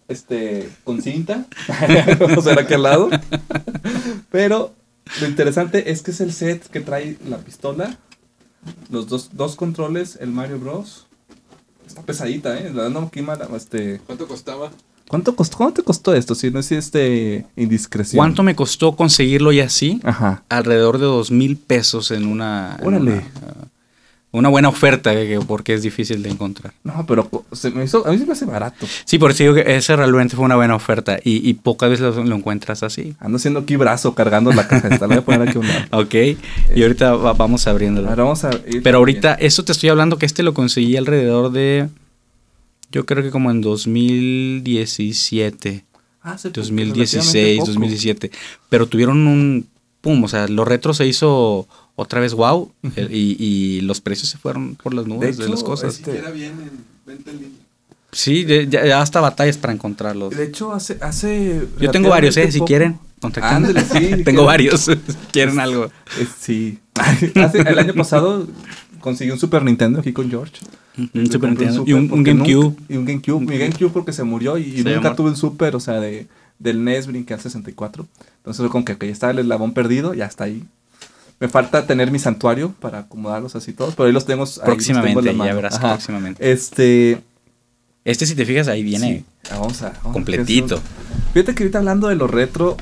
Este, con cinta. Vamos a ver aquí al lado. Pero lo interesante es que es el set que trae la pistola, los dos, dos controles, el Mario Bros. Está pesadita, eh. La dando aquí mala, este. ¿Cuánto costaba? ¿Cuánto costó? ¿Cuánto te costó esto? Si no es este indiscreción. ¿Cuánto me costó conseguirlo y así? Ajá. alrededor de dos mil pesos en una, en Órale. una, uh, una buena oferta eh, que- porque es difícil de encontrar. No, pero se me hizo, a mí se me hace barato. Sí, por eso digo que ese realmente fue una buena oferta y, y pocas veces lo, lo encuentras así. Ando haciendo aquí brazo cargando la caja esta. La voy a poner aquí un lado. Ok, y ahorita va- vamos abriéndolo. Ahora vamos a Pero ahorita, esto te estoy hablando que este lo conseguí alrededor de, yo creo que como en 2017, Ah, sí, 2016, relativamente poco. 2017. Pero tuvieron un, pum, o sea, lo retro se hizo otra vez wow eh, y, y los precios se fueron por las nubes de, hecho, las cosas. Este-. Sí, de- ya, ya hasta batallas para encontrarlos. De hecho, hace. hace Yo tengo varios, ¿eh? Si quieren. Ándale, sí. tengo varios. quieren algo. Eh, sí. Hace- el año pasado conseguí un Super Nintendo aquí con George. Un Super Nintendo. Super Y un, un GameCube. nunca- y un GameCube. Mi GameCube porque se murió y, Se nunca tuve un Super, o sea, de, del NES brinqué al 64. Entonces, fue como que ok, ya está el eslabón perdido, ya está ahí. Me falta tener mi santuario para acomodarlos así todos, pero ahí los tengo. ahí los tengo Próximamente, ya verás, Ajá. próximamente. Este. Este, si te fijas, ahí viene sí, vamos a. vamos a- completito. Fíjate que ahorita hablando de lo retro,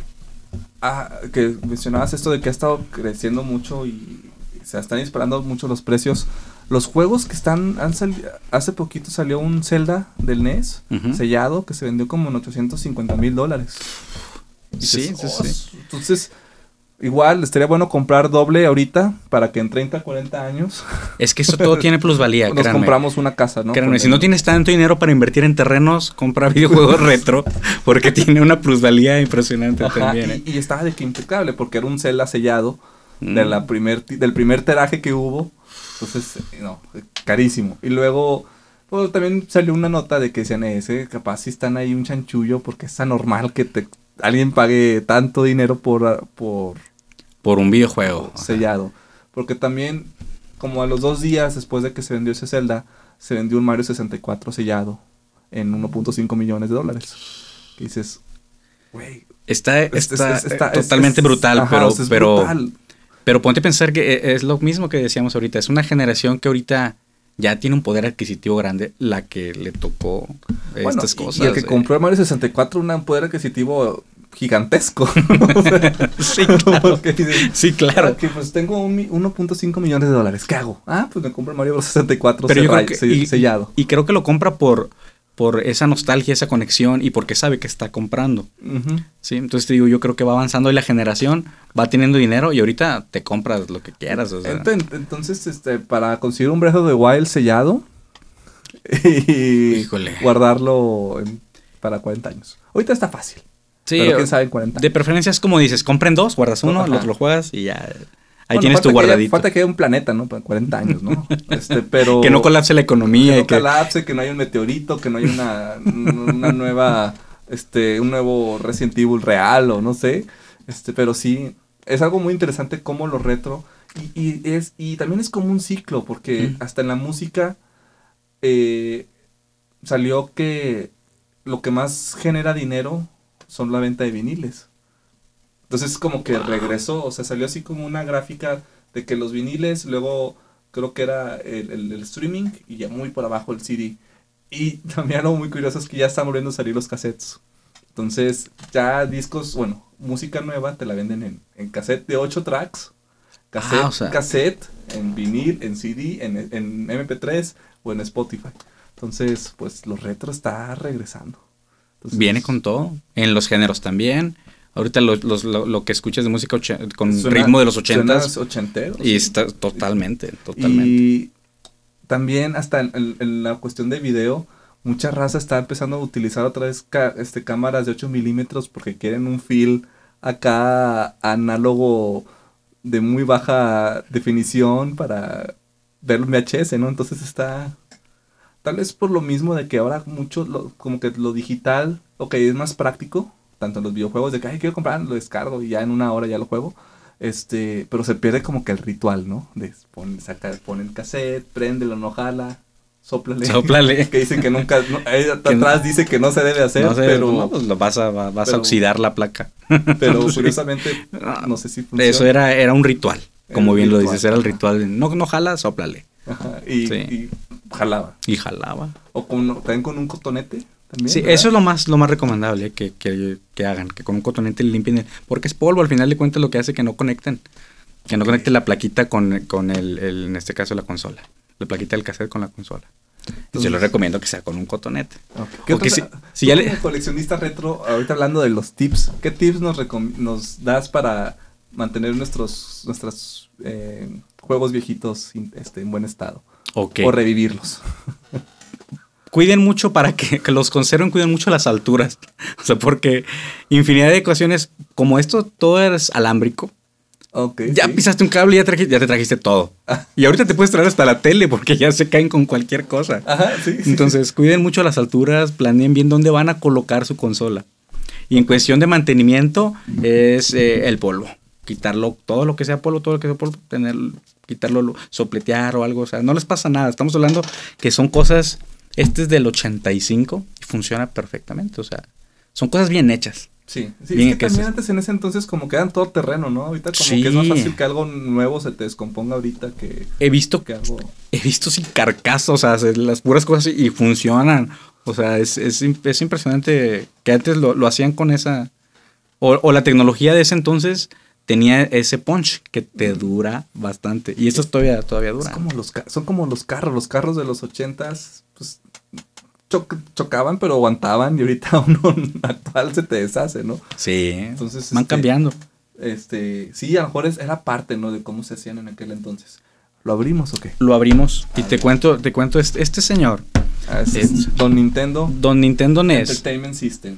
ah, que mencionabas esto de que ha estado creciendo mucho y se están disparando mucho los precios. Los juegos que están, han sali- hace poquito salió un Zelda del NES sellado que se vendió como en 850 mil dólares. Sí, sí, "Oh, sí. Entonces, igual estaría bueno comprar doble ahorita para que en 30, 40 años Es que eso todo tiene plusvalía, nos créanme. compramos una casa, ¿no? Créanme, si no tienes tanto dinero para invertir en terrenos, compra videojuegos retro, porque tiene una plusvalía impresionante Ajá, también. ¿eh? y, y estaba de que impecable porque era un Zelda sellado de Mm. la primer, del primer teraje que hubo. Entonces, no, carísimo. Y luego, pues, también salió una nota de que decían ese, capaz si están ahí un chanchullo porque es anormal que te, alguien pague tanto dinero por, por Por un videojuego. Ajá. sellado. Porque también, como a los dos días después de que se vendió ese Zelda, se vendió un Mario 64 sellado en 1.5 millones de dólares. Que dices, güey, Está, es- está, es- está- es- totalmente es- brutal, ajá, pero, pero, brutal. pero ponte a pensar que eh, es lo mismo que decíamos ahorita. Es una generación que ahorita ya tiene un poder adquisitivo grande, la que le tocó Bueno, estas cosas. Y el que eh. compró el Mario 64, un poder adquisitivo gigantesco. Sí, claro. Porque dices, Sí, claro. "Ok, pues tengo un mi- 1.5 millones de dólares. ¿Qué hago? Ah, pues me compro Mario Bros. 64 Pero yo creo cerra- que- se- y- sellado. Y creo que lo compra por, por esa nostalgia, esa conexión y porque sabe que está comprando. Sí, entonces te digo, yo creo que va avanzando y la generación va teniendo dinero y ahorita te compras lo que quieras. O sea, Ent- Entonces, este, para conseguir un Breath the Wild sellado y Híjole. guardarlo en- para 40 años. Ahorita está fácil. Sí, pero quién sabe en 40 de preferencia es como dices, compren dos, guardas uno, otro lo juegas y ya. Ahí Bueno, tienes tu que guardadito. falta que haya un planeta, ¿no? Para 40 años, ¿no? Este, pero... que no colapse la economía que no colapse, que no haya un meteorito, que no haya una, una nueva, este, un nuevo Resident Evil real o no sé. Este, pero sí, es algo muy interesante como lo retro. Y, y es, y también es como un ciclo, porque Mm. hasta en la música eh, salió que lo que más genera dinero son la venta de viniles. Entonces como que regresó, o sea, salió así como una gráfica de que los viniles, luego creo que era el, el- el streaming y ya muy por abajo el CD. Y también algo muy curioso es que ya están volviendo a salir los cassettes. Entonces ya discos, bueno, música nueva te la venden en, en cassette de 8 tracks. Cassette, Ah, o sea. cassette, en vinil, en CD, en, en MP3 o en Spotify. Entonces, pues lo retro está regresando. Entonces, Viene con todo. En los géneros también. Ahorita los- los- lo, lo que escuchas de música con suena- ritmo de los ochentas. Y está totalmente, totalmente. Y también hasta en, la cuestión de video, mucha raza está empezando a utilizar otra vez este, cámaras de 8 milímetros porque quieren un feel acá análogo de muy baja definición para ver VHS, ¿no? Entonces está... Tal vez por lo mismo de que ahora mucho, lo- como que lo digital, ok, es más práctico, tanto en los videojuegos, de que, ay, quiero comprar, lo descargo y ya en una hora ya lo juego. Este, pero se pierde como que el ritual, ¿no? De pon, saca, pon el cassette, préndelo, no jala, sóplale. Sóplale. que dicen que nunca, no, ahí Que atrás no- dice que no se debe hacer, no pero, no, pues lo vas a, va- vas a oxidar la placa. pero Sí. curiosamente, no sé si funciona. Eso era, era un ritual. Como bien lo dices, era el ritual. de, No, no jala, sóplale. Ajá, y, Sí. y jalaba. Y jalaba. O con, también con un cotonete. También, Sí, ¿verdad? eso es lo más, lo más recomendable que, que, que hagan, que con un cotonete limpien, el- porque es polvo, al final de cuentas lo que hace que no conecten, que no Ok. conecten la plaquita con, con el, el- en este caso la consola, la plaquita del cassette con la consola. Yo Entonces- les recomiendo que sea con un cotonete. Ok. ¿Qué O que si- ya le- como coleccionista retro, ahorita hablando de los tips, ¿qué tips nos, nos das para mantener nuestros nuestros eh, juegos viejitos este, en buen estado? Ok. O revivirlos. Cuiden mucho para que, que los conserven, cuiden mucho las alturas. O sea, porque infinidad de ecuaciones, como esto todo es alámbrico, Ok, ya sí. pisaste un cable y ya, ya te trajiste todo. Ah. Y ahorita te puedes traer hasta la tele porque ya se caen con cualquier cosa. Ajá, sí, sí. Entonces, cuiden mucho las alturas, planeen bien dónde van a colocar su consola. Y en cuestión de mantenimiento, es eh, el polvo. Quitarlo, todo lo que sea polvo, todo lo que sea polvo, tener, quitarlo, lo- sopletear o algo. O sea, no les pasa nada. Estamos hablando que son cosas. Este es del 85 y funciona perfectamente. O sea, son cosas bien hechas. Sí, sí, Bien es que que también antes en ese entonces como que eran todo terreno, ¿no? Ahorita como que es más Sí. fácil que algo nuevo se te descomponga ahorita que, He visto que algo... he visto sin carcasa, o sea, las puras cosas y funcionan. O sea, es, es, es impresionante que antes lo, lo hacían con esa... O, o la tecnología de ese entonces tenía ese punch que te dura bastante. Y estos todavía, todavía Es duran. como los, son como los carros, los carros de los ochentas, pues choc- chocaban pero aguantaban y ahorita uno actual se te deshace, ¿no? Sí, Entonces, van este, cambiando. Este, sí, a lo mejor era parte, ¿no? De cómo se hacían en aquel entonces. ¿Lo abrimos o qué? Lo abrimos y te cuento, te cuento, este, este señor, Ah, es- Es- Don Nintendo Don Nintendo NES, Entertainment System.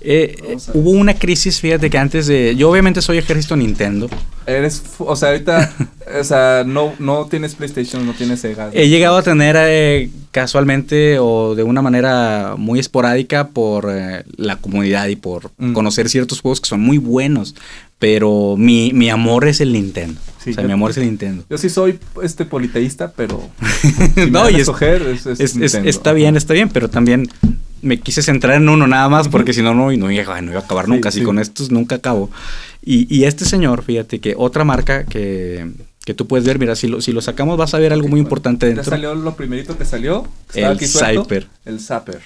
Eh, hubo una crisis, fíjate que antes de... Yo obviamente soy ejército Nintendo. Eres, o sea, ahorita, o sea, no, no tienes PlayStation, no tienes Sega. He llegado a tener eh, casualmente o de una manera muy esporádica por eh, la comunidad y por Mm. conocer ciertos juegos que son muy buenos. Pero mi, mi amor es el Nintendo. Sí, o sea, yo- mi amor es el Nintendo. Yo sí soy este politeísta, pero si No, y es- escoger, es, está bien, está bien, pero también me quise centrar en uno nada más porque si no, no, no, iba, no iba a acabar Sí, nunca. Si sí. con estos nunca acabo. Y, y este señor, fíjate que otra marca que, que tú puedes ver, mira, si lo, si lo sacamos vas a ver algo muy importante Ya dentro. salió lo primerito que salió. que El Zapper. El Zapper.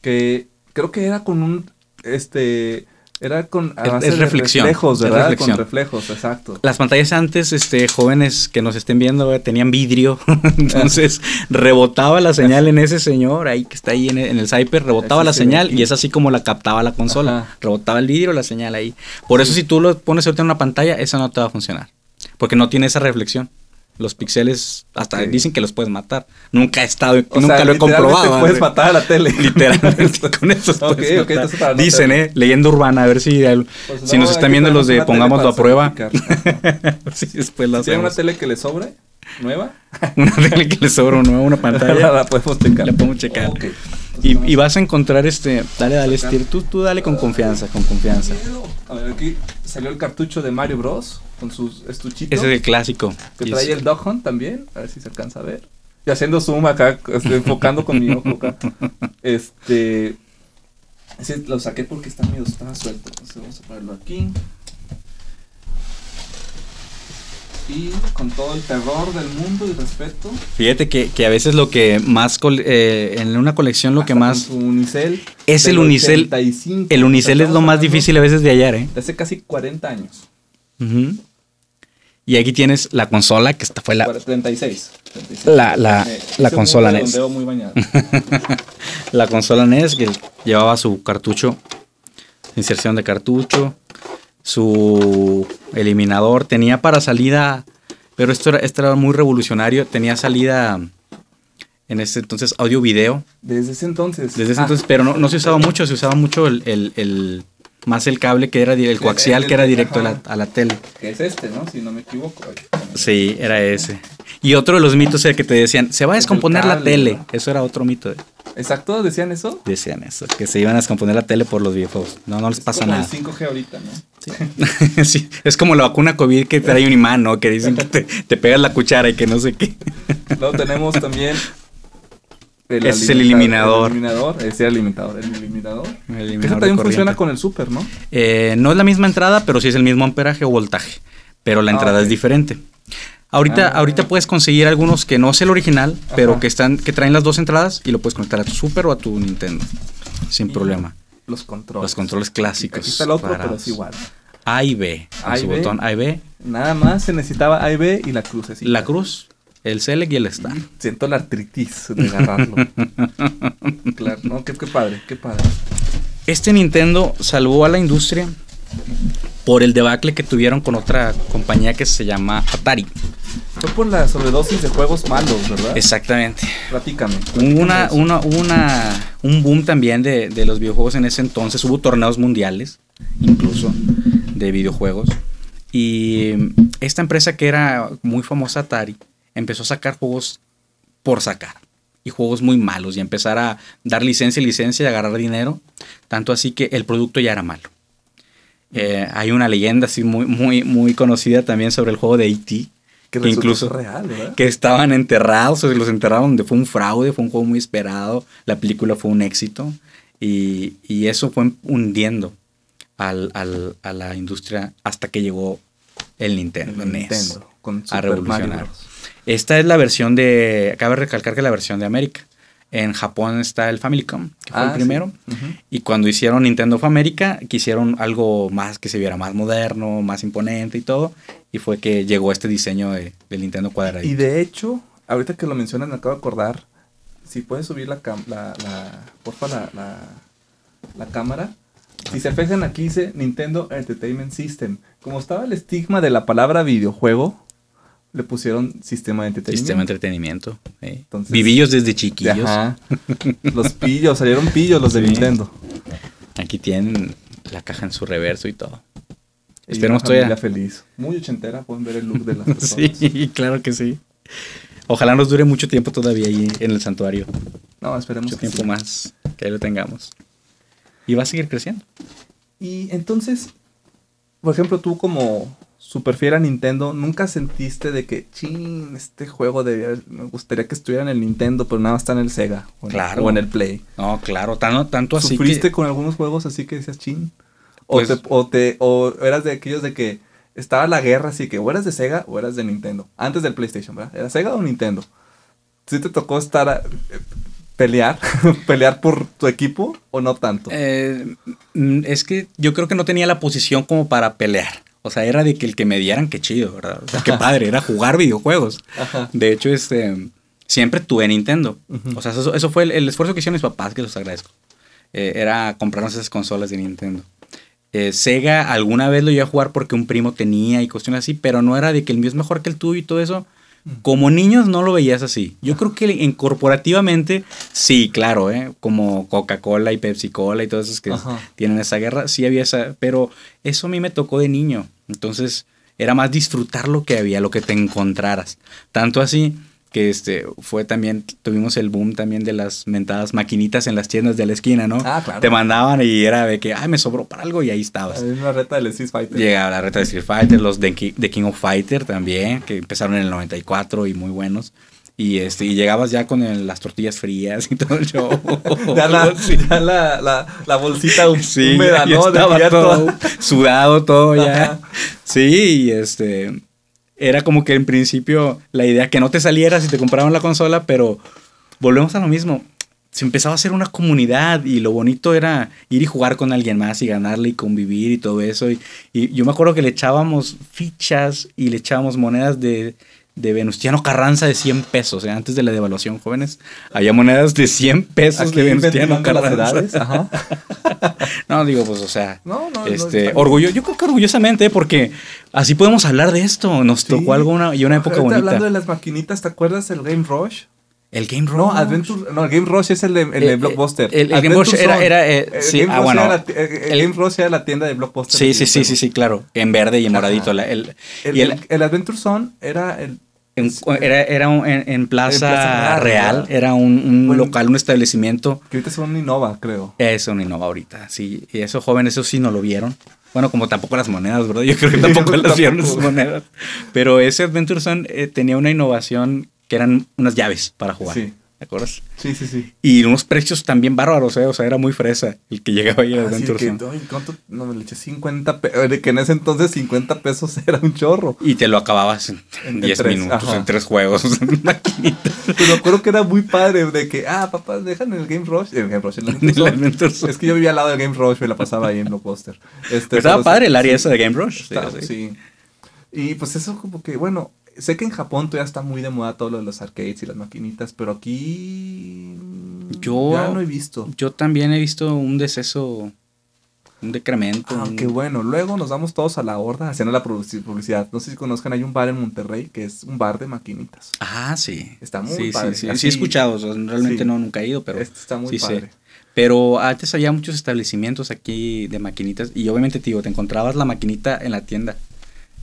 Que creo que era con un, este, Era con a Es- base es de reflexión, reflejos, es ¿verdad? reflexión. Con reflejos, exacto. Las pantallas antes, este, jóvenes que nos estén viendo, eh, tenían vidrio. Entonces, rebotaba la señal en ese señor ahí que está ahí en el, en el Cyper, rebotaba la señal y es así como la captaba la consola. Ajá. Rebotaba el vidrio, la señal ahí. Por eso, si tú lo pones ahorita en una pantalla, esa no te va a funcionar. Porque no tiene esa reflexión. Los píxeles, hasta Ok. dicen que los puedes matar. Nunca he estado, O nunca sea, lo he comprobado. puedes matar a la tele. Literalmente, con eso Ok, puedes ok, matar. entonces para no Dicen, eh, leyenda urbana, a ver si, el- Pues si no, nos están viendo los de pongámoslo a prueba. sí, después lo Si hay una tele que le sobre, nueva, Una tele que le sobra una, una pantalla. la podemos checar. La podemos checar. Y, y vas a encontrar este. Dale, dale, Steer. Tú, tú dale con confianza, con confianza. A ver, aquí salió el cartucho de Mario Bros. con sus estuchitos. Ese es el clásico. Que Y trae es- el Dog Hunt también. A ver si se alcanza a ver. Y haciendo zoom acá, este, enfocando con mi ojo acá. Este. Ese lo saqué porque está medio estaba suelto. Entonces vamos a ponerlo aquí. Y con todo el terror del mundo y respeto. Fíjate que, que a veces lo que más. eh, en una colección lo que más. con unicel. Es el unicel. 85. El unicel es lo más difícil a veces de hallar, ¿eh? De hace casi 40 años. Y aquí tienes la consola, que esta fue la, 36. 36. La- la- Eh, consola NES. muy bañado. la consola NES, que llevaba su cartucho, inserción de cartucho, su eliminador. Tenía para salida, pero esto era, esto era muy revolucionario, tenía salida en ese entonces audio-video. Desde ese entonces. Desde ese Ah, entonces, pero no, no se usaba mucho, se usaba mucho el, el- el- más el cable que era el coaxial que era directo a la, a la tele. Que es este, ¿no? Si no me equivoco. Sí, era ese. Y otro de los mitos era que te decían, se va a descomponer la tele. ¿no? Eso era otro mito. Exacto, decían eso. Decían eso, que se iban a descomponer la tele por los videojuegos. No, no les Es pasa como nada. el 5G ahorita, ¿no? Sí, es como la vacuna COVID que trae un imán, ¿no? Que dicen que te, te pegas la cuchara y que no sé qué. Luego tenemos también. Ese es el eliminador. El eliminador, era el eliminador. El eliminador. El eliminador Eso también funciona con el super, ¿no? Eh, no es la misma entrada, pero sí es el mismo amperaje o voltaje. Pero la Ah, entrada es diferente. Ahorita, Ah. ahorita puedes conseguir algunos que no es el original, pero que están, que traen las dos entradas y lo puedes conectar a tu Super o a tu Nintendo. Sin Y problema. Los controles. Los controles clásicos. Aquí está el otro, pero es igual. A y B. Con A y su B. botón A y B. Nada más se necesitaba A y B y la cruz. La cruz, el Select y el Star. Siento la artritis de agarrarlo. claro, no, qué, qué padre, qué padre. Este Nintendo salvó a la industria por el debacle que tuvieron con otra compañía que se llama Atari. Fue por la sobredosis de juegos malos, ¿verdad? Exactamente. Platícame. Hubo una, platícame eso. una, una- un boom también de, de los videojuegos en ese entonces. Hubo torneos mundiales, incluso, de videojuegos. Y esta empresa que era muy famosa, Atari, empezó a sacar juegos por sacar. Y juegos muy malos. Y empezar a dar licencia y licencia y agarrar dinero. Tanto así que el producto ya era malo. Eh, hay una leyenda así muy, muy, muy conocida también sobre el juego de E.T. que incluso- real, ¿verdad? que estaban enterrados, o sea, los enterraron donde fue un fraude, fue un juego muy esperado, la película fue un éxito y, y eso fue hundiendo al- al- a la industria hasta que llegó el Nintendo, El NES, Nintendo, con a revolucionar. Esta es la versión de, acaba de recalcar que es la versión de América. En Japón está el Famicom, que fue Ah, el primero. sí. Ujú. Y cuando hicieron Nintendo of America, quisieron algo más que se viera más moderno, más imponente y todo. Y fue que llegó este diseño de, del Nintendo cuadradito. Y de hecho, ahorita que lo mencionas, me acabo de acordar. Si puedes subir la, la, la porfa, la, la, la cámara. Si se fijan aquí dice Nintendo Entertainment System. Como estaba el estigma de la palabra videojuego, le pusieron sistema de entretenimiento. Sistema de entretenimiento. ¿eh? Entonces- Vivillos desde chiquillos. Ajá. Los pillos, salieron pillos los de Sí. Nintendo. Aquí tienen la caja en su reverso y todo. Y Esperemos todavía. feliz. Muy ochentera, pueden ver el look de las personas. Sí, claro que sí. Ojalá nos dure mucho tiempo todavía ahí en el santuario. No, esperemos Mucho que tiempo sí. más que ahí lo tengamos. Y va a seguir creciendo. Y entonces, por ejemplo, tú como super fiel a Nintendo, ¿nunca sentiste de que, chin, este juego debía, me gustaría que estuviera en el Nintendo, pero nada más está en el Sega o en, Claro. o en el Play? No, claro, tan- tanto así ¿Sufriste que... con algunos juegos así que decías, chin? O, Pues- te, o, te- o eras de aquellos de que estaba la guerra, así que o eras de Sega o eras de Nintendo. Antes del PlayStation, ¿verdad? ¿Era Sega o Nintendo? Sí te tocó estar a- eh, ¿Pelear? ¿Pelear por tu equipo o no tanto? Eh, mm, es que yo creo que no tenía la posición como para pelear. O sea, era de que el que me dieran, qué chido, ¿verdad? O sea, qué padre, era jugar videojuegos. Ajá. De hecho, este, siempre tuve Nintendo. O sea, eso, eso fue el, el esfuerzo que hicieron mis papás, que los agradezco. Eh, era comprarnos esas consolas de Nintendo. Eh, Sega alguna vez lo iba a jugar porque un primo tenía y cuestiones así, pero no era de que el mío es mejor que el tuyo y todo eso. Como niños no lo veías así. Yo creo que en corporativamente, sí, claro, ¿eh? como Coca-Cola y Pepsi-Cola y todos esos que Ajá. tienen esa guerra, sí había esa, pero eso a mí me tocó de niño. Entonces era más disfrutar lo que había, lo que te encontraras. Tanto así que este fue también, tuvimos el boom también de las mentadas maquinitas en las tiendas de la esquina, ¿no? Ah, claro. Te mandaban y era de que, ay, me sobró para algo y ahí estabas. Hay una reta del Street Fighter. Llegaba la reta de Street Fighter, los de, Ki- de King of Fighter también, que empezaron en el 94 y muy buenos. Y, este, y llegabas ya con el- las tortillas frías y todo el show. Ya, la, Sí. ya la, la, la bolsita hú- Sí, húmeda, ya ¿no? Estaba todo sudado todo ya. Sí, y este era como que en principio la idea que no te salieras y te compraban la consola, pero volvemos a lo mismo. Se empezaba a hacer una comunidad y lo bonito era ir y jugar con alguien más y ganarle y convivir y todo eso. Y, y yo me acuerdo que le echábamos fichas y le echábamos monedas de, de Venustiano Carranza de 100 pesos. ¿eh? Antes de la devaluación, jóvenes, había monedas de 100 pesos Aquí de Venustiano Carranza. Ajá. No, digo, pues, o sea, No, no, no, este, orgullo, yo creo que orgullosamente, porque así podemos hablar de esto. Nos Sí. tocó algo una, y una época bonita. hablando de las maquinitas, ¿te acuerdas del Game Rush? El Game Rush. No, Adventure, no, el Game Rush es el de, el de Eh, Blockbuster. el- el Game Rush era- eh, sí, ah, bueno, era la el, el Game Rush era la tienda de Blockbuster. Sí, sí, sí, sí, sí, claro. En verde y en moradito. la- el, El, y el- Adventure Zone era el... en- era, era un- en, en Plaza, En Plaza Real, Real, era un, un Bueno. local, un establecimiento. Que ahorita es un Innova, creo. Eso no innova ahorita, sí. Y esos jóvenes, eso sí no lo vieron. Bueno, como tampoco las monedas, ¿verdad? Yo creo que tampoco las vieron las monedas. Pero ese Adventure Zone eh, tenía una innovación que eran unas llaves para jugar. Sí. ¿Te acuerdas? Sí, sí, sí. Y unos precios también bárbaros, ¿eh? O sea, era muy fresa el que llegaba ahí al Así Adventure Zone. No, me le eché 50 pesos. Que en ese entonces 50 pesos era un chorro. Y te lo acababas en En 10 tres, minutos, ajá. en tres juegos. Pero me acuerdo que era muy padre de que, ah, papá, dejan el Game Rush. El Game Rush, el Adventure Zone. Es que yo vivía al lado del Game Rush, me la pasaba ahí en Blockbuster. Este, Pero estaba padre el área sí, esa de Game Rush. Está- sí. sí. Y pues eso como que, bueno, sé que en Japón todavía está muy de moda todo lo de los arcades y las maquinitas, pero aquí Yo- ya no he visto. Yo también he visto un deceso, un decremento. Aunque un- bueno, luego nos vamos todos a la horda haciendo la publici- publicidad. No sé si conozcan, hay un bar en Monterrey que es un bar de maquinitas. Ah, sí. Está muy sí, padre. Sí, sí. Así- Sí he escuchado, o sea, realmente Sí. no, nunca he ido, pero este está muy sí padre. Pero antes había muchos establecimientos aquí de maquinitas y obviamente, tío, te encontrabas la maquinita en la tienda.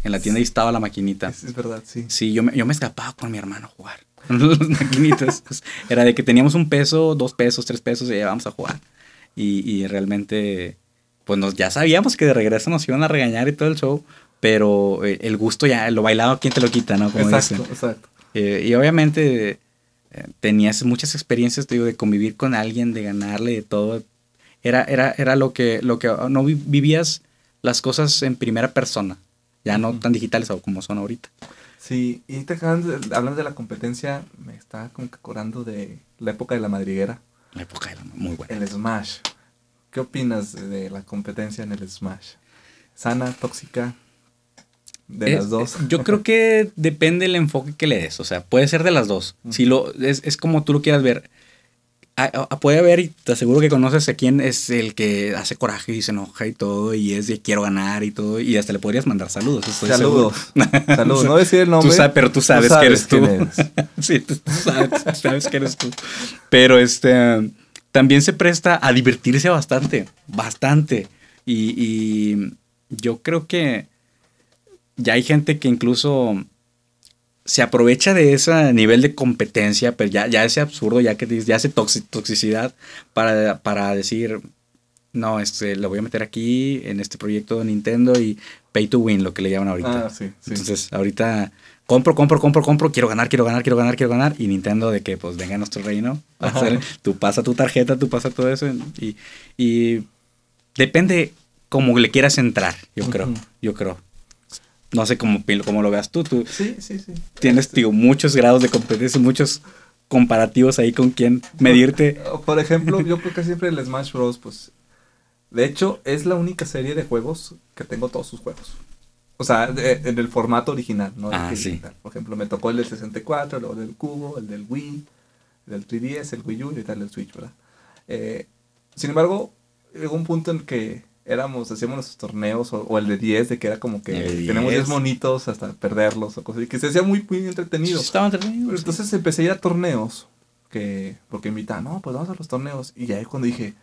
En la tienda ahí estaba la maquinita. Es, es verdad, sí. Sí, yo me, yo me escapaba con mi hermano a jugar. Las maquinitas. Era de que teníamos un peso, dos pesos, tres pesos y ya vamos a jugar. Y, y realmente, pues nos, ya sabíamos que de regreso nos iban a regañar y todo el show, pero eh, el gusto ya, lo bailado, ¿quién te lo quita, no? Como exacto, dicen. exacto. Eh, y obviamente eh, tenías muchas experiencias, te digo, de convivir con alguien, de ganarle, de todo. Era, era, era lo que, lo que no vi- vivías las cosas en primera persona, ya no tan digitales como son ahorita. Sí, y te hablando de, hablando de la competencia, me está como que acordando de la época de la madriguera, La época era muy buena. el Smash. ¿Qué opinas de la competencia en el Smash? ¿Sana, tóxica? De Es- las dos. Yo creo que depende el enfoque que le des. O sea, puede ser de las dos. Si lo, es, es como tú lo quieras ver. Puede haber, y te aseguro que conoces a quién es el que hace coraje y se enoja y todo, y es de quiero ganar y todo, y hasta le podrías mandar saludos. estoy Saludos. Saludos. No decir el nombre. Tú sabes, pero tú sabes, que eres tú. eres. sí, tú, tú sabes, tú sabes que eres tú. Pero este también se presta a divertirse bastante, bastante. Y, y yo creo que ya hay gente que incluso se aprovecha de ese nivel de competencia, pero ya, ya ese absurdo, ya que ya hace toxi- toxicidad para, para decir, no, este, lo voy a meter aquí en este proyecto de Nintendo y pay to win, lo que le llaman ahorita. Ah, sí, sí. Entonces, ahorita compro, compro, compro, compro, quiero ganar, quiero ganar, quiero ganar, quiero ganar. Y Nintendo de que, pues, venga a nuestro reino. hacer- tú pasa tu tarjeta, tú pasa todo eso. Y, y depende cómo le quieras entrar, yo creo. Yo creo. No sé cómo, cómo lo veas tú. Tú Sí, sí, sí. tienes, digo, muchos grados de competencia, muchos comparativos ahí con quién medirte. Por ejemplo, yo creo que siempre el Smash Bros. Pues. De hecho, es la única serie de juegos que tengo todos sus juegos. O sea, de- en el formato original, ¿no? El Ah, que sí. Por ejemplo, me tocó el del 64, luego el del Cubo, el del Wii, el del 3DS, el Wii U y tal el Switch, ¿verdad? Eh, sin embargo, llegó un punto en que éramos, hacíamos nuestros torneos, o, o el de 10, de que era como que de tenemos 10 10. monitos hasta perderlos o cosas así, que se hacía muy, muy entretenido. Estaba entretenido. Pero sí. entonces empecé a ir a torneos, que, porque invitaban, no, pues vamos a los torneos. Y ahí cuando dije,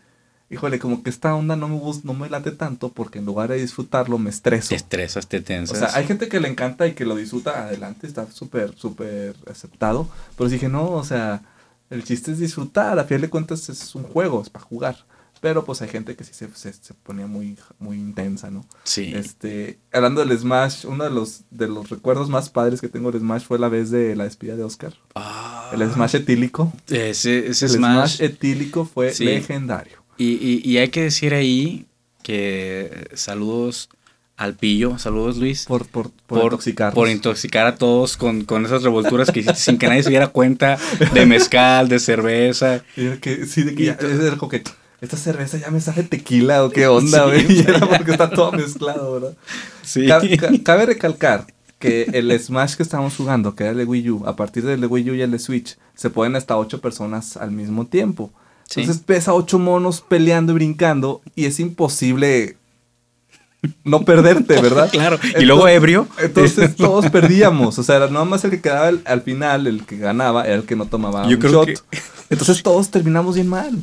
híjole, como que esta onda no me, gus- no me late tanto, porque en lugar de disfrutarlo me estreso. Te estresas, te O tensas. sea, hay gente que le encanta y que lo disfruta adelante, está súper, súper aceptado. Pero dije, no, o sea, el chiste es disfrutar, a final de cuentas es un juego, es para jugar. Pero pues hay gente que sí se, se, se ponía muy, muy intensa, ¿no? Sí. Este, hablando del Smash, uno de los, de los recuerdos más padres que tengo del Smash fue la vez de la despedida de Oscar. Ah, El Smash etílico. Ese, ese el Smash. Smash etílico fue Sí. legendario. Y, y- y hay que decir ahí que saludos al pillo, saludos Luis. Por, por, por, intoxicarnos. por intoxicar a todos con, con esas revolturas que hiciste sin que nadie se diera cuenta de mezcal, de cerveza. Y que, sí, de que Y ya, to- era como que, esta cerveza ya me sabe tequila o qué onda, güey. Era porque está todo mezclado, ¿verdad? Sí. Ca- ca- cabe recalcar que el Smash que estábamos jugando, que era el de Wii U, a partir del de Wii U y el de Switch, se pueden hasta ocho personas al mismo tiempo. Sí. Entonces pesa ocho monos peleando y brincando y es imposible no perderte, ¿verdad? Claro. Y luego ebrio. Entonces todos perdíamos, o sea, era nada más el que quedaba al, al final, el que ganaba, era el que no tomaba Yo un creo shot. que- Entonces todos terminamos bien mal.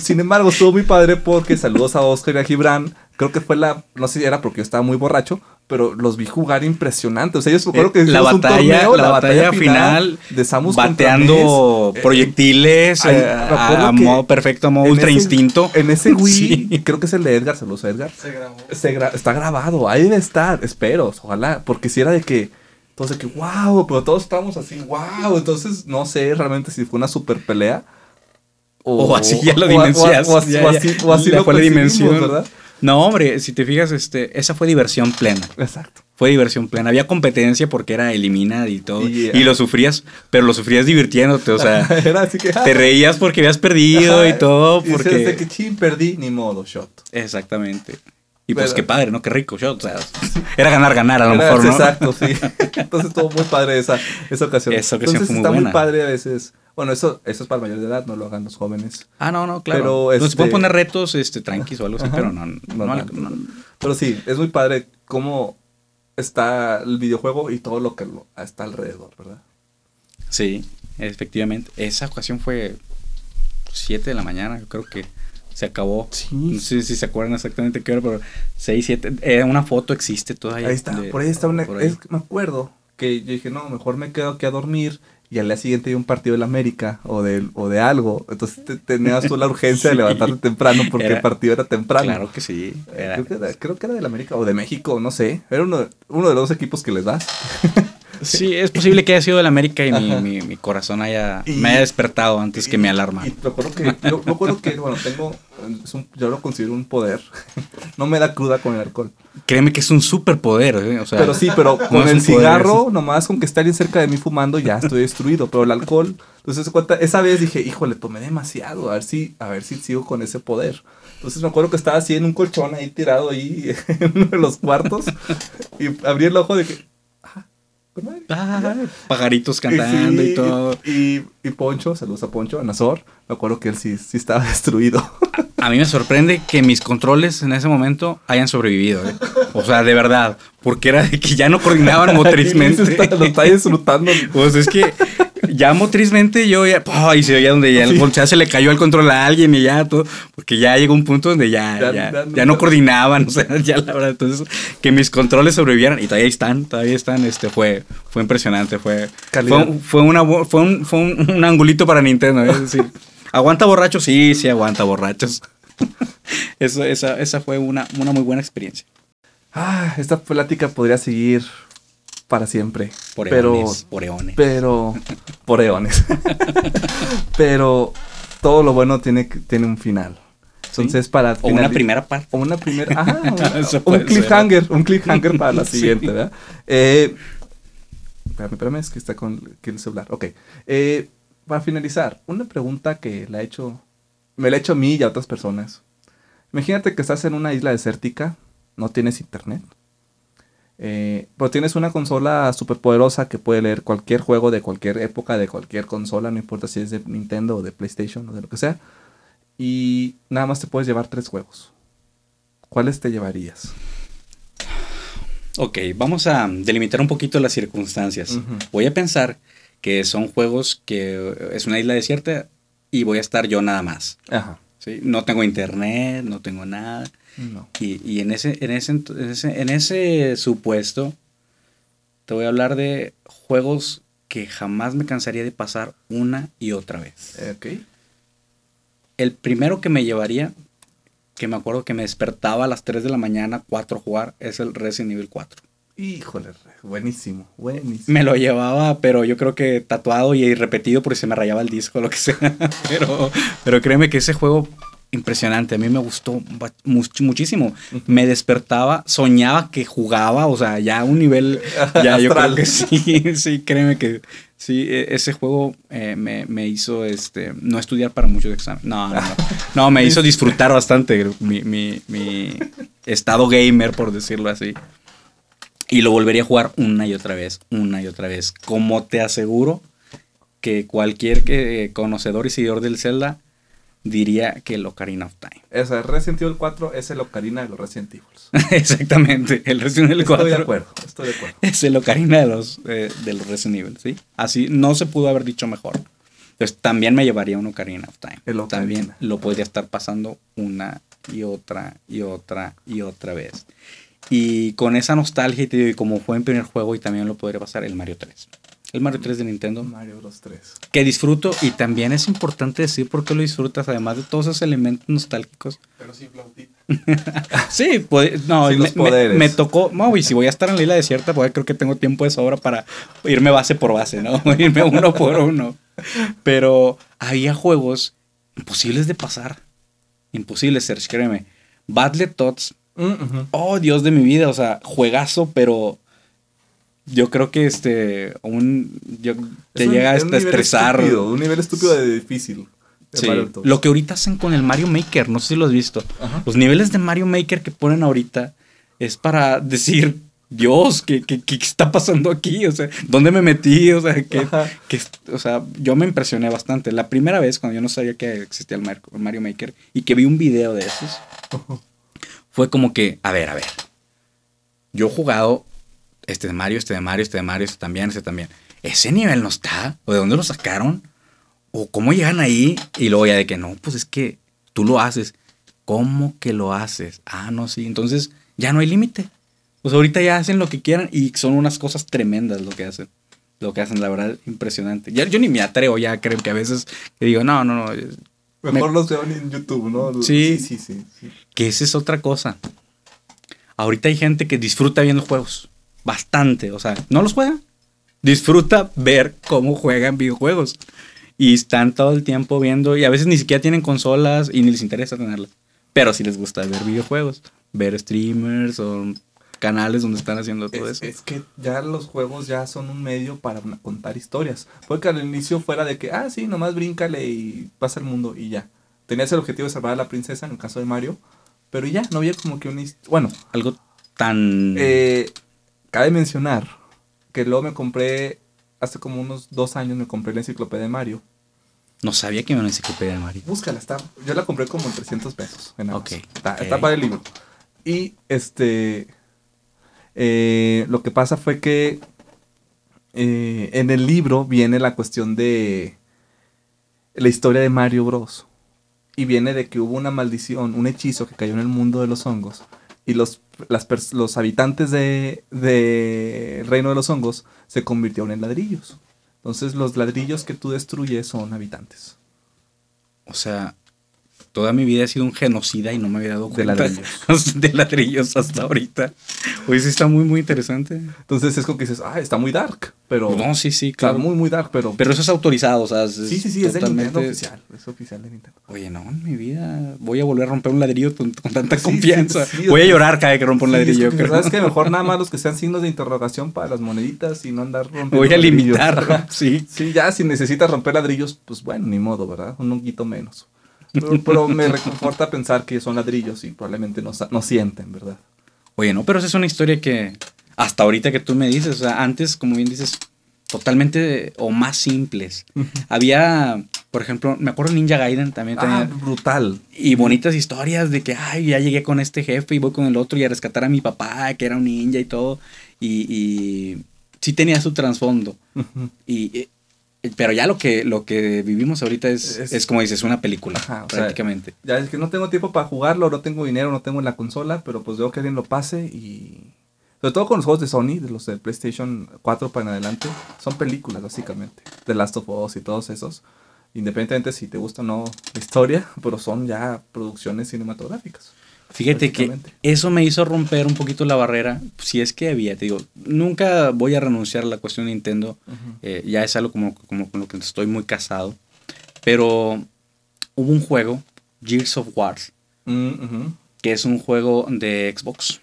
Sin embargo, estuvo muy padre porque saludos a Oscar y a Gibran. Creo que fue la, no sé si era porque yo estaba muy borracho, pero los vi jugar impresionante. O sea, ellos me acuerdo que Eh, la hicimos un batalla, torneo, la batalla final, de Samus bateando. Eh, proyectiles eh, a, modo perfecto, a modo ultra ese- instinto. En ese Wii, Sí. creo que es el de Edgar, saludos a Edgar. Se grabó. Se gra- está grabado, ahí debe estar, espero, ojalá, porque si era de que, entonces que, wow, pero todos estábamos así, wow, entonces no sé realmente si fue una super pelea. O así ya lo o- o-. O, así- o así, o lo fue la dimensión. ¿verdad? No, hombre, si te fijas, este, esa fue diversión plena. Exacto. Fue diversión plena. Había competencia porque era elimina y todo. Y, Y, lo sufrías, pero lo sufrías divirtiéndote. O sea, era así que, te reías porque habías perdido y todo. y decías de Porque... que chin, perdí, ni modo, shot. Exactamente. Y pues Pero- qué padre, ¿no? Qué rico shot. O sea, era ganar, ganar a lo mejor, ¿no? Exacto, sí. Entonces estuvo muy padre esa, esa ocasión. Esa ocasión Entonces fue muy está muy buena. padre a veces. Bueno, eso, eso es para mayor de edad, no lo hagan los jóvenes. Ah, no, no, claro. Pero, Pero, Se este- pueden poner retos este, tranquis o algo así, Ajá. pero no, no, Normal. no- no- Pero sí, es muy padre cómo está el videojuego y todo lo que lo- está alrededor, ¿verdad? Sí, efectivamente. Esa ocasión fue 7 de la mañana, yo creo que se acabó. Sí. No sé si se acuerdan exactamente qué hora, pero 6, 7. Eh, una foto existe todavía. Ahí está, de- por ahí está una... por ahí. es- me acuerdo que yo dije, no, mejor me quedo aquí a dormir y al día siguiente hay un partido de la América o de, o de algo. Entonces te- tenías tú la urgencia de levantarte temprano porque Era- el partido era temprano. Claro que sí. Eh, era- Creo, que era, creo que era del América o de México, no sé. Era uno, uno de los dos equipos que les das. Sí, es posible que haya sido del América y mi, Ajá. mi- mi corazón haya, Y- me haya despertado antes que mi alarma. Y me acuerdo que, yo me acuerdo que, bueno, tengo, un- yo lo considero un poder. no me da cruda con el alcohol. Créeme que es un superpoder, ¿eh? O sea, pero sí, pero con el poder, cigarro, nomás con que esté alguien cerca de mí fumando, ya estoy destruido. Pero el alcohol, entonces esa vez dije, híjole, tomé demasiado, a ver si, a ver si sigo con ese poder. Entonces me acuerdo que estaba así en un colchón ahí tirado ahí en uno de los cuartos y abrí el ojo de que, ah, pajaritos cantando Sí, y todo. Y, y Poncho, saludos a Poncho, a Nazor, me acuerdo que él sí, sí estaba destruido. A mí me sorprende que mis controles en ese momento hayan sobrevivido. ¿eh? O sea, de verdad. Porque era de que ya no coordinaban motrizmente. Está- lo está disfrutando. Pues es que ya motrizmente yo ya. ¡pah! y se oía donde ya, el Sí. ya se le cayó el control a alguien y ya todo. Porque ya llegó un punto donde ya, Ya- ya, no- no coordinaban. O sea, ya la verdad. Entonces, que mis controles sobrevivieran. Y todavía están, todavía están. Este fue, fue impresionante. Fue, fue, fue, una, fue, un, fue un, un angulito para Nintendo. ¿eh? Es decir, ¿aguanta borrachos? Sí, sí, aguanta borrachos. Eso, esa, esa fue una, una muy buena experiencia. Ah, esta plática podría seguir para siempre. Por pero, eones, por eones. pero, por eones. pero todo lo bueno tiene, tiene un final. Entonces, para O una primera parte. O una primera. Ajá, Eso un ser. cliffhanger. Un cliffhanger para la Sí. siguiente, ¿verdad? Eh, espérame, espérame, es que está con el celular. Ok. Eh, para finalizar, una pregunta que la he hecho, me la he hecho a mí y a otras personas. Imagínate que estás en una isla desértica, no tienes internet, eh, pero tienes una consola súper poderosa que puede leer cualquier juego de cualquier época, de cualquier consola, no importa si es de Nintendo o de PlayStation o de lo que sea. Y nada más te puedes llevar tres juegos. ¿Cuáles te llevarías? Ok, vamos a delimitar un poquito las circunstancias. Voy a pensar que son juegos que es una isla desierta y voy a estar yo nada más. Ajá. ¿sí? No tengo internet, no tengo nada. No. Y, y en, ese, en, ese, en, ese, en ese supuesto, te voy a hablar de juegos que jamás me cansaría de pasar una y otra vez. Ok. El primero que me llevaría, que me acuerdo que me despertaba a las 3 de la mañana, 4 a jugar, es el Resident Evil 4. Híjole, buenísimo, buenísimo. Me lo llevaba, pero yo creo que tatuado y repetido porque se me rayaba el disco lo que sea. pero, pero créeme que ese juego impresionante, a mí me gustó much- muchísimo. Me despertaba, soñaba que jugaba, o sea, ya a un nivel, ya yo creo que sí, sí, créeme que sí, e- ese juego eh, me, me hizo este, no estudiar para muchos exámenes. No, no, no. No, me hizo disfrutar bastante mi, mi, mi estado gamer, por decirlo así. Y lo volvería a jugar una y otra vez, una y otra vez. Como te aseguro que cualquier que, conocedor y seguidor del Zelda diría que el Ocarina of Time. O sea, Resident Evil 4 es el Ocarina de los Resident Evil. Exactamente, el Resident Evil 4 Estoy de acuerdo, estoy de acuerdo. es el Ocarina de los, eh, de los Resident Evil, ¿sí? Así no se pudo haber dicho mejor. Entonces también me llevaría un Ocarina of Time. El Ocarina. También lo podría estar pasando una y otra y otra y otra vez. Y con esa nostalgia y te digo, y como fue en primer juego y también lo podría pasar el Mario 3. El Mario 3 de Nintendo Mario Bros 3. que disfruto y también es importante decir por qué lo disfrutas, además de todos esos elementos nostálgicos. Pero sin flautita. Sí, pues, no, me, me- tocó, no, y si voy a estar en la isla desierta, pues creo que tengo tiempo de sobra para irme base por base, ¿no? irme uno por uno. Pero había juegos imposibles de pasar. Imposibles, Serge, créeme. Battletoads, Mm, ujú. oh Dios de mi vida, o sea, juegazo, pero yo creo que este, un, yo, te Es un- llega un hasta a nivel estresar. estúpido, un nivel estúpido de difícil. de Sí, lo que ahorita hacen con el Mario Maker, no sé si lo has visto. Ajá. Los niveles de Mario Maker que ponen ahorita es para decir, Dios, ¿qué, qué, qué está pasando aquí? O sea, ¿dónde me metí? O sea, que, Ajá. o sea, yo me impresioné bastante. La primera vez, cuando yo no sabía que existía el Mario Maker y que vi un video de esos, fue como que, a ver, a ver. Yo he jugado este de Mario, este de Mario, este de Mario, este también, este también. ¿Ese nivel no está? ¿O de dónde lo sacaron? ¿O cómo llegan ahí? Y luego ya de que no, pues es que tú lo haces. ¿Cómo que lo haces? Ah, no, sí. Entonces ya no hay límite. Pues ahorita ya hacen lo que quieran y son unas cosas tremendas lo que hacen. Lo que hacen, la verdad, impresionante. Ya, yo ni me atrevo ya, creo que a veces digo, no, no, no. Mejor me- los veo en YouTube, ¿no? Sí. sí, sí. sí. Que esa es otra cosa. Ahorita hay gente que disfruta viendo juegos. Bastante. O sea, no los juega. Disfruta ver cómo juegan videojuegos. Y están todo el tiempo viendo. Y a veces ni siquiera tienen consolas y ni les interesa tenerlas. Pero sí les gusta ver videojuegos. Ver streamers o canales donde están haciendo todo Es, eso. es que ya los juegos ya son un medio para contar historias. Puede que al inicio fuera de que, ah, sí, nomás bríncale y pasa el mundo y ya. Tenías el objetivo de salvar a la princesa en el caso de Mario, pero ya, no había como que his- Bueno, Algo tan... eh, cabe mencionar que luego me compré, hace como unos dos años me compré la enciclopedia de Mario. No sabía que iba a una enciclopedia de Mario. Búscala, está. Yo la compré como en 300 pesos. En. Ok, Está, ok. está para el libro. Y este. eh, lo que pasa fue que. eh, en el libro viene la cuestión de. La historia de Mario Bros. Y viene de que hubo una maldición, un hechizo que cayó en el mundo de los hongos. Y los, las los habitantes de, de Reino de los Hongos se convirtieron en ladrillos. Entonces los ladrillos que tú destruyes son habitantes. O sea, toda mi vida he sido un genocida y no me había dado De cuenta. ladrillos. de ladrillos hasta ahorita. Oye, sí está muy, muy interesante. Entonces es como que dices, ah, está muy dark, pero... No, sí, sí, Claro, claro. muy, muy dark, pero... Pero eso es autorizado, o sea, es sí, sí, sí, es de totalmente- Nintendo oficial. Es oficial de Nintendo. Oye, no, en mi vida voy a volver a romper un ladrillo con, con tanta Sí, confianza. sí, sí, voy a llorar cada vez que rompa un es ladrillo. como que, creo. ¿Sabes qué? Mejor nada más los que sean signos de interrogación para las moneditas y no andar rompiendo Voy a ladrillos. limitar, sí. Sí, ya si necesitas romper ladrillos, pues bueno, ni modo, ¿verdad? Un honguito menos. Pero, pero me reconforta pensar que son ladrillos y probablemente no, no sienten, ¿verdad? Oye, no, pero esa es una historia que hasta ahorita que tú me dices, o sea, antes, como bien dices, totalmente o más simples. Había, por ejemplo, me acuerdo Ninja Gaiden también tenía Ah, brutal. y bonitas historias de que, ay, ya llegué con este jefe y voy con el otro y a rescatar a mi papá, que era un ninja y todo. Y, y sí tenía su trasfondo. Y, pero ya lo que, lo que vivimos ahorita es, Es- es, como dices, una película, Ajá, o sea, prácticamente. Ya es que no tengo tiempo para jugarlo, no tengo dinero, no tengo en la consola, pero pues veo que alguien lo pase y... Sobre todo con los juegos de Sony, de los de PlayStation 4 para en adelante, son películas básicamente. The Last of Us y todos esos. Independientemente si te gusta o no la historia, pero son ya producciones cinematográficas. Fíjate que eso me hizo romper un poquito la barrera, si es que había, te digo, nunca voy a renunciar a la cuestión de Nintendo, eh, ya es algo como, como con lo que estoy muy casado, pero hubo un juego, Gears of War, Mm, que es un juego de Xbox,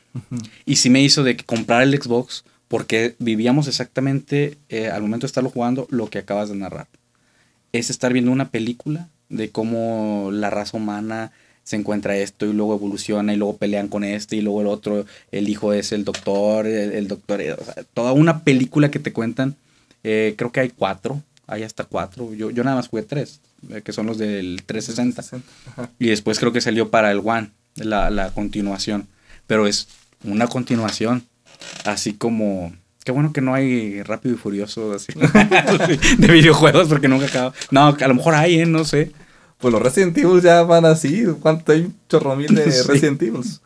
y sí me hizo de que comprar el Xbox porque vivíamos exactamente eh, al momento de estarlo jugando lo que acabas de narrar. Es estar viendo una película de cómo la raza humana se encuentra esto y luego evoluciona y luego pelean con este y luego el otro, el hijo es el doctor, el, el doctor, eh, o sea, toda una película que te cuentan. Eh, creo que hay cuatro, hay hasta cuatro. Yo, yo nada más jugué tres, eh, que son los del 360. Ajá. Y después creo que salió para el One, la, la continuación. Pero es una continuación. Así como. Qué bueno que no hay Rápido y Furioso así, de videojuegos porque nunca acaba. No, a lo mejor hay, ¿eh? no sé. Pues los Resident Evil ya van así. ¿Cuánto hay? Un chorro mil de Sí. Resident Evil. Sí,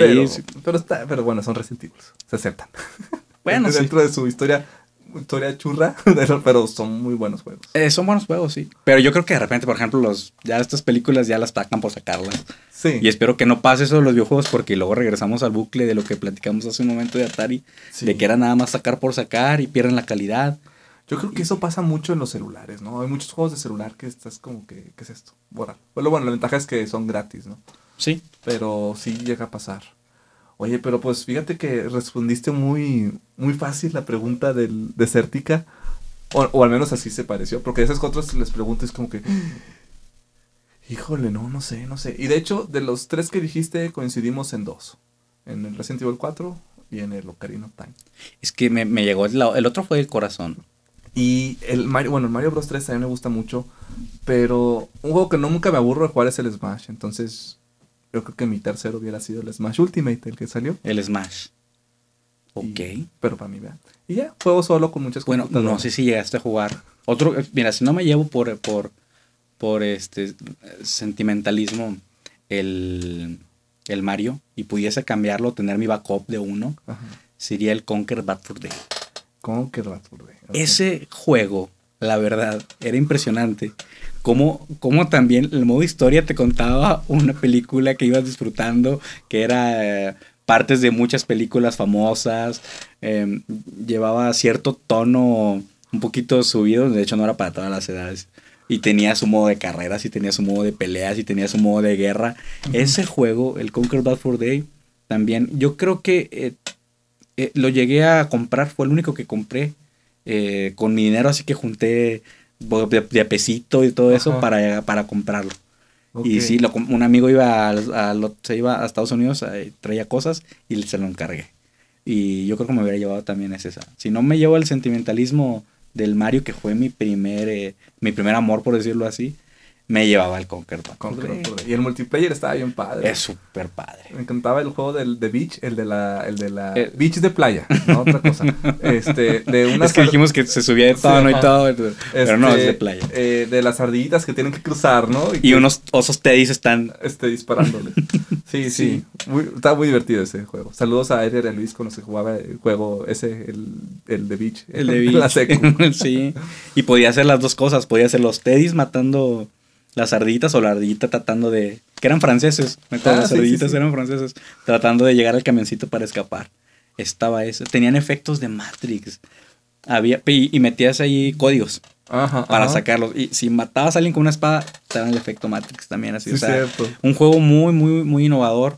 pero, sí. pero está, pero bueno, son Resident Evil. Se aceptan. Bueno, sí. Dentro de su historia, historia churra, pero son muy buenos juegos. Eh, son buenos juegos, sí. Pero yo creo que de repente, por ejemplo, los ya estas películas ya las sacan por sacarlas. Sí. Y espero que no pase eso de los videojuegos porque luego regresamos al bucle de lo que platicamos hace un momento de Atari. Sí. De que era nada más sacar por sacar y pierden la calidad. Yo creo que eso pasa mucho en los celulares, ¿no? Hay muchos juegos de celular que estás como que, ¿qué es esto? Bueno, bueno, bueno, la ventaja es que son gratis, ¿no? Sí. Pero sí llega a pasar. Oye, pero pues fíjate que respondiste muy, muy fácil la pregunta del Desértica. O, o al menos así se pareció. Porque a esas otras les pregunto es como que... Híjole, no, no sé, no sé. Y de hecho, de los tres que dijiste, coincidimos en dos. En el Resident Evil 4 y en el Ocarina of Time. Es que me, me llegó el, el otro fue el corazón. Y el Mario, bueno, el Mario Bros 3 también me gusta mucho. Pero un juego que no nunca me aburro de jugar es el Smash. Entonces, yo creo que mi tercero hubiera sido el Smash Ultimate, el que salió. El Smash. Ok. Y- pero para mí, vea. Y ya, juego solo con muchas Bueno, no sé si llegaste a jugar. Otro, eh, mira, si no me llevo por, por, por este sentimentalismo el, el Mario y pudiese cambiarlo, tener mi backup de uno, Ajá. sería el Conquer Bad Fur Day. ¿Cómo que rato, güey? Ok. Ese juego, la verdad, era impresionante. Cómo, cómo también el modo historia te contaba una película que ibas disfrutando, que era eh, partes de muchas películas famosas, eh, llevaba cierto tono un poquito subido, de hecho no era para todas las edades. Y tenía su modo de carreras, y tenía su modo de peleas, y tenía su modo de guerra. Ese juego, el Conquer Bad for Day, también, yo creo que eh, eh, lo llegué a comprar, fue el único que compré eh, con mi dinero, así que junté de, de pesito y todo eso para, para comprarlo. Y sí, lo un amigo iba a, a lo- se iba a Estados Unidos, eh, traía cosas y se lo encargué. Y yo creo que me hubiera llevado también ese. esa. Si no me llevo el sentimentalismo del Mario, que fue mi primer, eh, mi primer amor, por decirlo así, me llevaba el Conquer Bad Con- Fur Day. con- con- Y el multiplayer estaba bien padre. Es súper padre. Me encantaba el juego del de Beach, el de la, el de la Eh. Beach de playa, no otra cosa. Este, de una Es que dijimos que se subía de Sí, tono y todo, pero no, es este, de playa. eh, de las ardillitas que tienen que cruzar, ¿no? Y que- unos osos teddies están este, disparándole. Sí, sí. Sí. Muy, estaba muy divertido ese juego. Saludos a Edgar y a Luis con los que jugaba el juego ese, el, el de Beach. El de La Beach. secu. sí. Y podía hacer las dos cosas. Podía hacer los teddies matando Las ardillitas o la ardillita tratando de... Que eran franceses, me acuerdo, Ah, las sí, sí, ardillitas sí. eran franceses. Tratando de llegar al camioncito para escapar. Estaba eso. Tenían efectos de Matrix. Había, y, y metías ahí códigos Ajá, para ajá. sacarlos. Y si matabas a alguien con una espada, te daban el efecto Matrix también. Así, Sí, o sea, cierto. un juego muy, muy, muy innovador.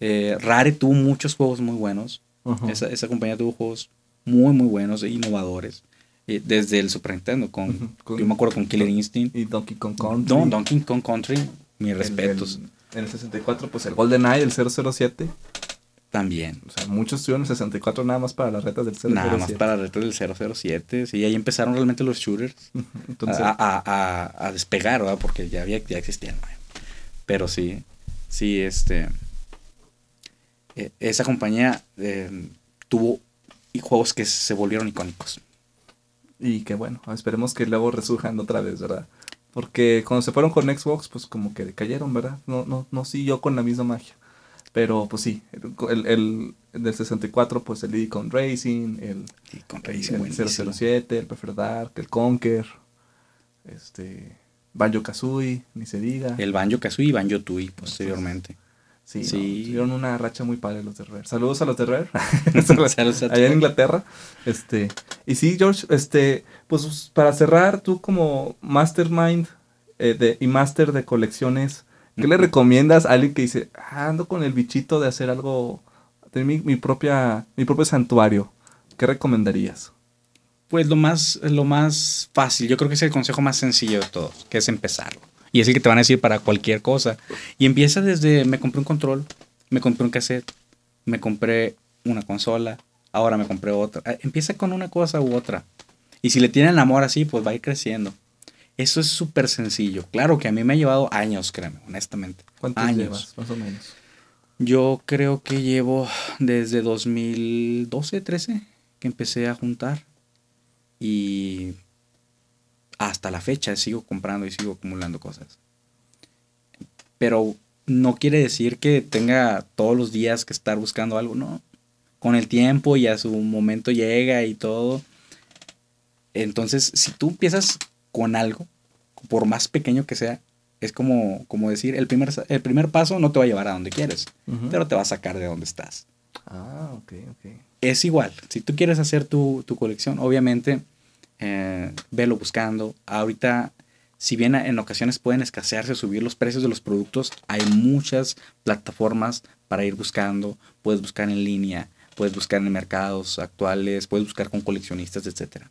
Eh, Rare tuvo muchos juegos muy buenos. Esa, esa compañía tuvo juegos muy, muy buenos e innovadores. Eh, desde el Super Nintendo, con, yo me acuerdo con Killer Instinct. Y Donkey Kong Country. No, Donkey Kong Country, mis El- respetos el- en el 64, pues el GoldenEye, el 007. también. O sea, muchos tuvieron el 64 nada más para las retas del 007. Nada más para retos del 007. Sí, ahí empezaron realmente los shooters Entonces, a, a- a- a despegar, ¿verdad? Porque ya, había, ya existían. Pero sí, sí, este. eh, esa compañía eh, tuvo juegos que se volvieron icónicos. Y que bueno, esperemos que luego resurjan otra vez, ¿verdad? Porque cuando se fueron con Xbox, pues como que cayeron, ¿verdad? No, no, no siguió con la misma magia. Pero pues sí, el, el, el del 64, pues el Kong Racing, el, Y con el, Racing, el buenísimo. 007, el Perfect Dark, el Conker, este, Banjo Kazooie, ni se diga. El Banjo Kazooie y Banjo Tooie posteriormente. Sí, Sí. tuvieron una racha muy padre los de Rare. Saludos a los de Rare. Saludos a Allá en Inglaterra. Este, y sí, George, este, pues para cerrar, tú como mastermind eh, de, y master de colecciones, ¿qué le recomiendas a alguien que dice, "Ah, ando con el bichito de hacer algo, de mi, mi propia, mi propio santuario? ¿Qué recomendarías? Pues lo más, lo más fácil, yo creo que es el consejo más sencillo de todos, que es empezarlo. Y es el que te van a decir para cualquier cosa. Y empieza desde, me compré un control, me compré un cassette, me compré una consola, ahora me compré otra. Ah, Empieza con una cosa u otra. Y si le tienen amor así, pues va a ir creciendo. Eso es súper sencillo. Claro que a mí me ha llevado años, créeme, honestamente. ¿Cuántos años. llevas, más o menos? Yo creo que llevo desde 2012, 13, que empecé a juntar. Y hasta la fecha sigo comprando y sigo acumulando cosas. Pero no quiere decir que tenga todos los días que estar buscando algo, no. Con el tiempo y a su momento llega y todo. Entonces, si tú empiezas con algo, por más pequeño que sea, es como, como decir, el primer, el primer paso no te va a llevar a donde quieres Ujú. pero te va a sacar de donde estás. Ah, ok, ok. Es igual, si tú quieres hacer tu, tu colección, obviamente, eh, velo buscando. Ahorita, si bien en ocasiones pueden escasearse, subir los precios de los productos, hay muchas plataformas para ir buscando. Puedes buscar en línea, puedes buscar en mercados actuales, puedes buscar con coleccionistas, etc.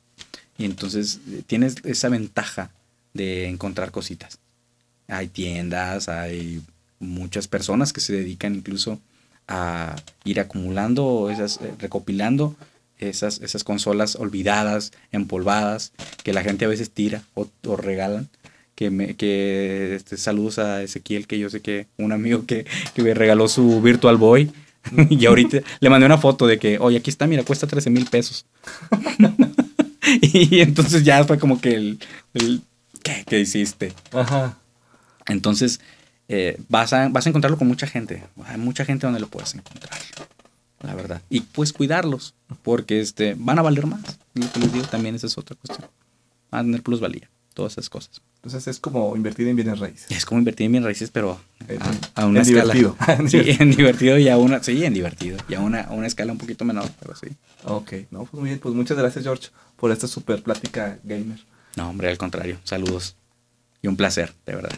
Y entonces eh, tienes esa ventaja de encontrar cositas. Hay tiendas, hay muchas personas que se dedican incluso a ir acumulando, esas, eh, recopilando esas, esas consolas olvidadas, empolvadas, que la gente a veces tira o, o regalan. Que, me, que este, saludos a Ezequiel, que yo sé que un amigo que, que me regaló su Virtual Boy. y ahorita le mandé una foto de que, oye, aquí está, mira, cuesta 13 mil pesos. y entonces ya fue como que el, el ¿qué, ¿qué hiciste? Ajá. Entonces, eh, vas, a, vas a encontrarlo con mucha gente. Hay mucha gente donde lo puedes encontrar. La verdad. Y pues cuidarlos. Porque este, van a valer más. Lo que les digo también esa es otra cuestión. Van a tener plusvalía. Todas esas cosas. Entonces es como invertir en bienes raíces. Es como invertir en bien raíces, pero a, a una en escala. divertido. Sí, en divertido y a una. Sí, en divertido. Y a una, a una escala un poquito menor, pero sí. Ok, no, pues muy bien, pues muchas gracias George por esta super plática gamer. No, hombre, al contrario. Saludos. Y un placer, de verdad.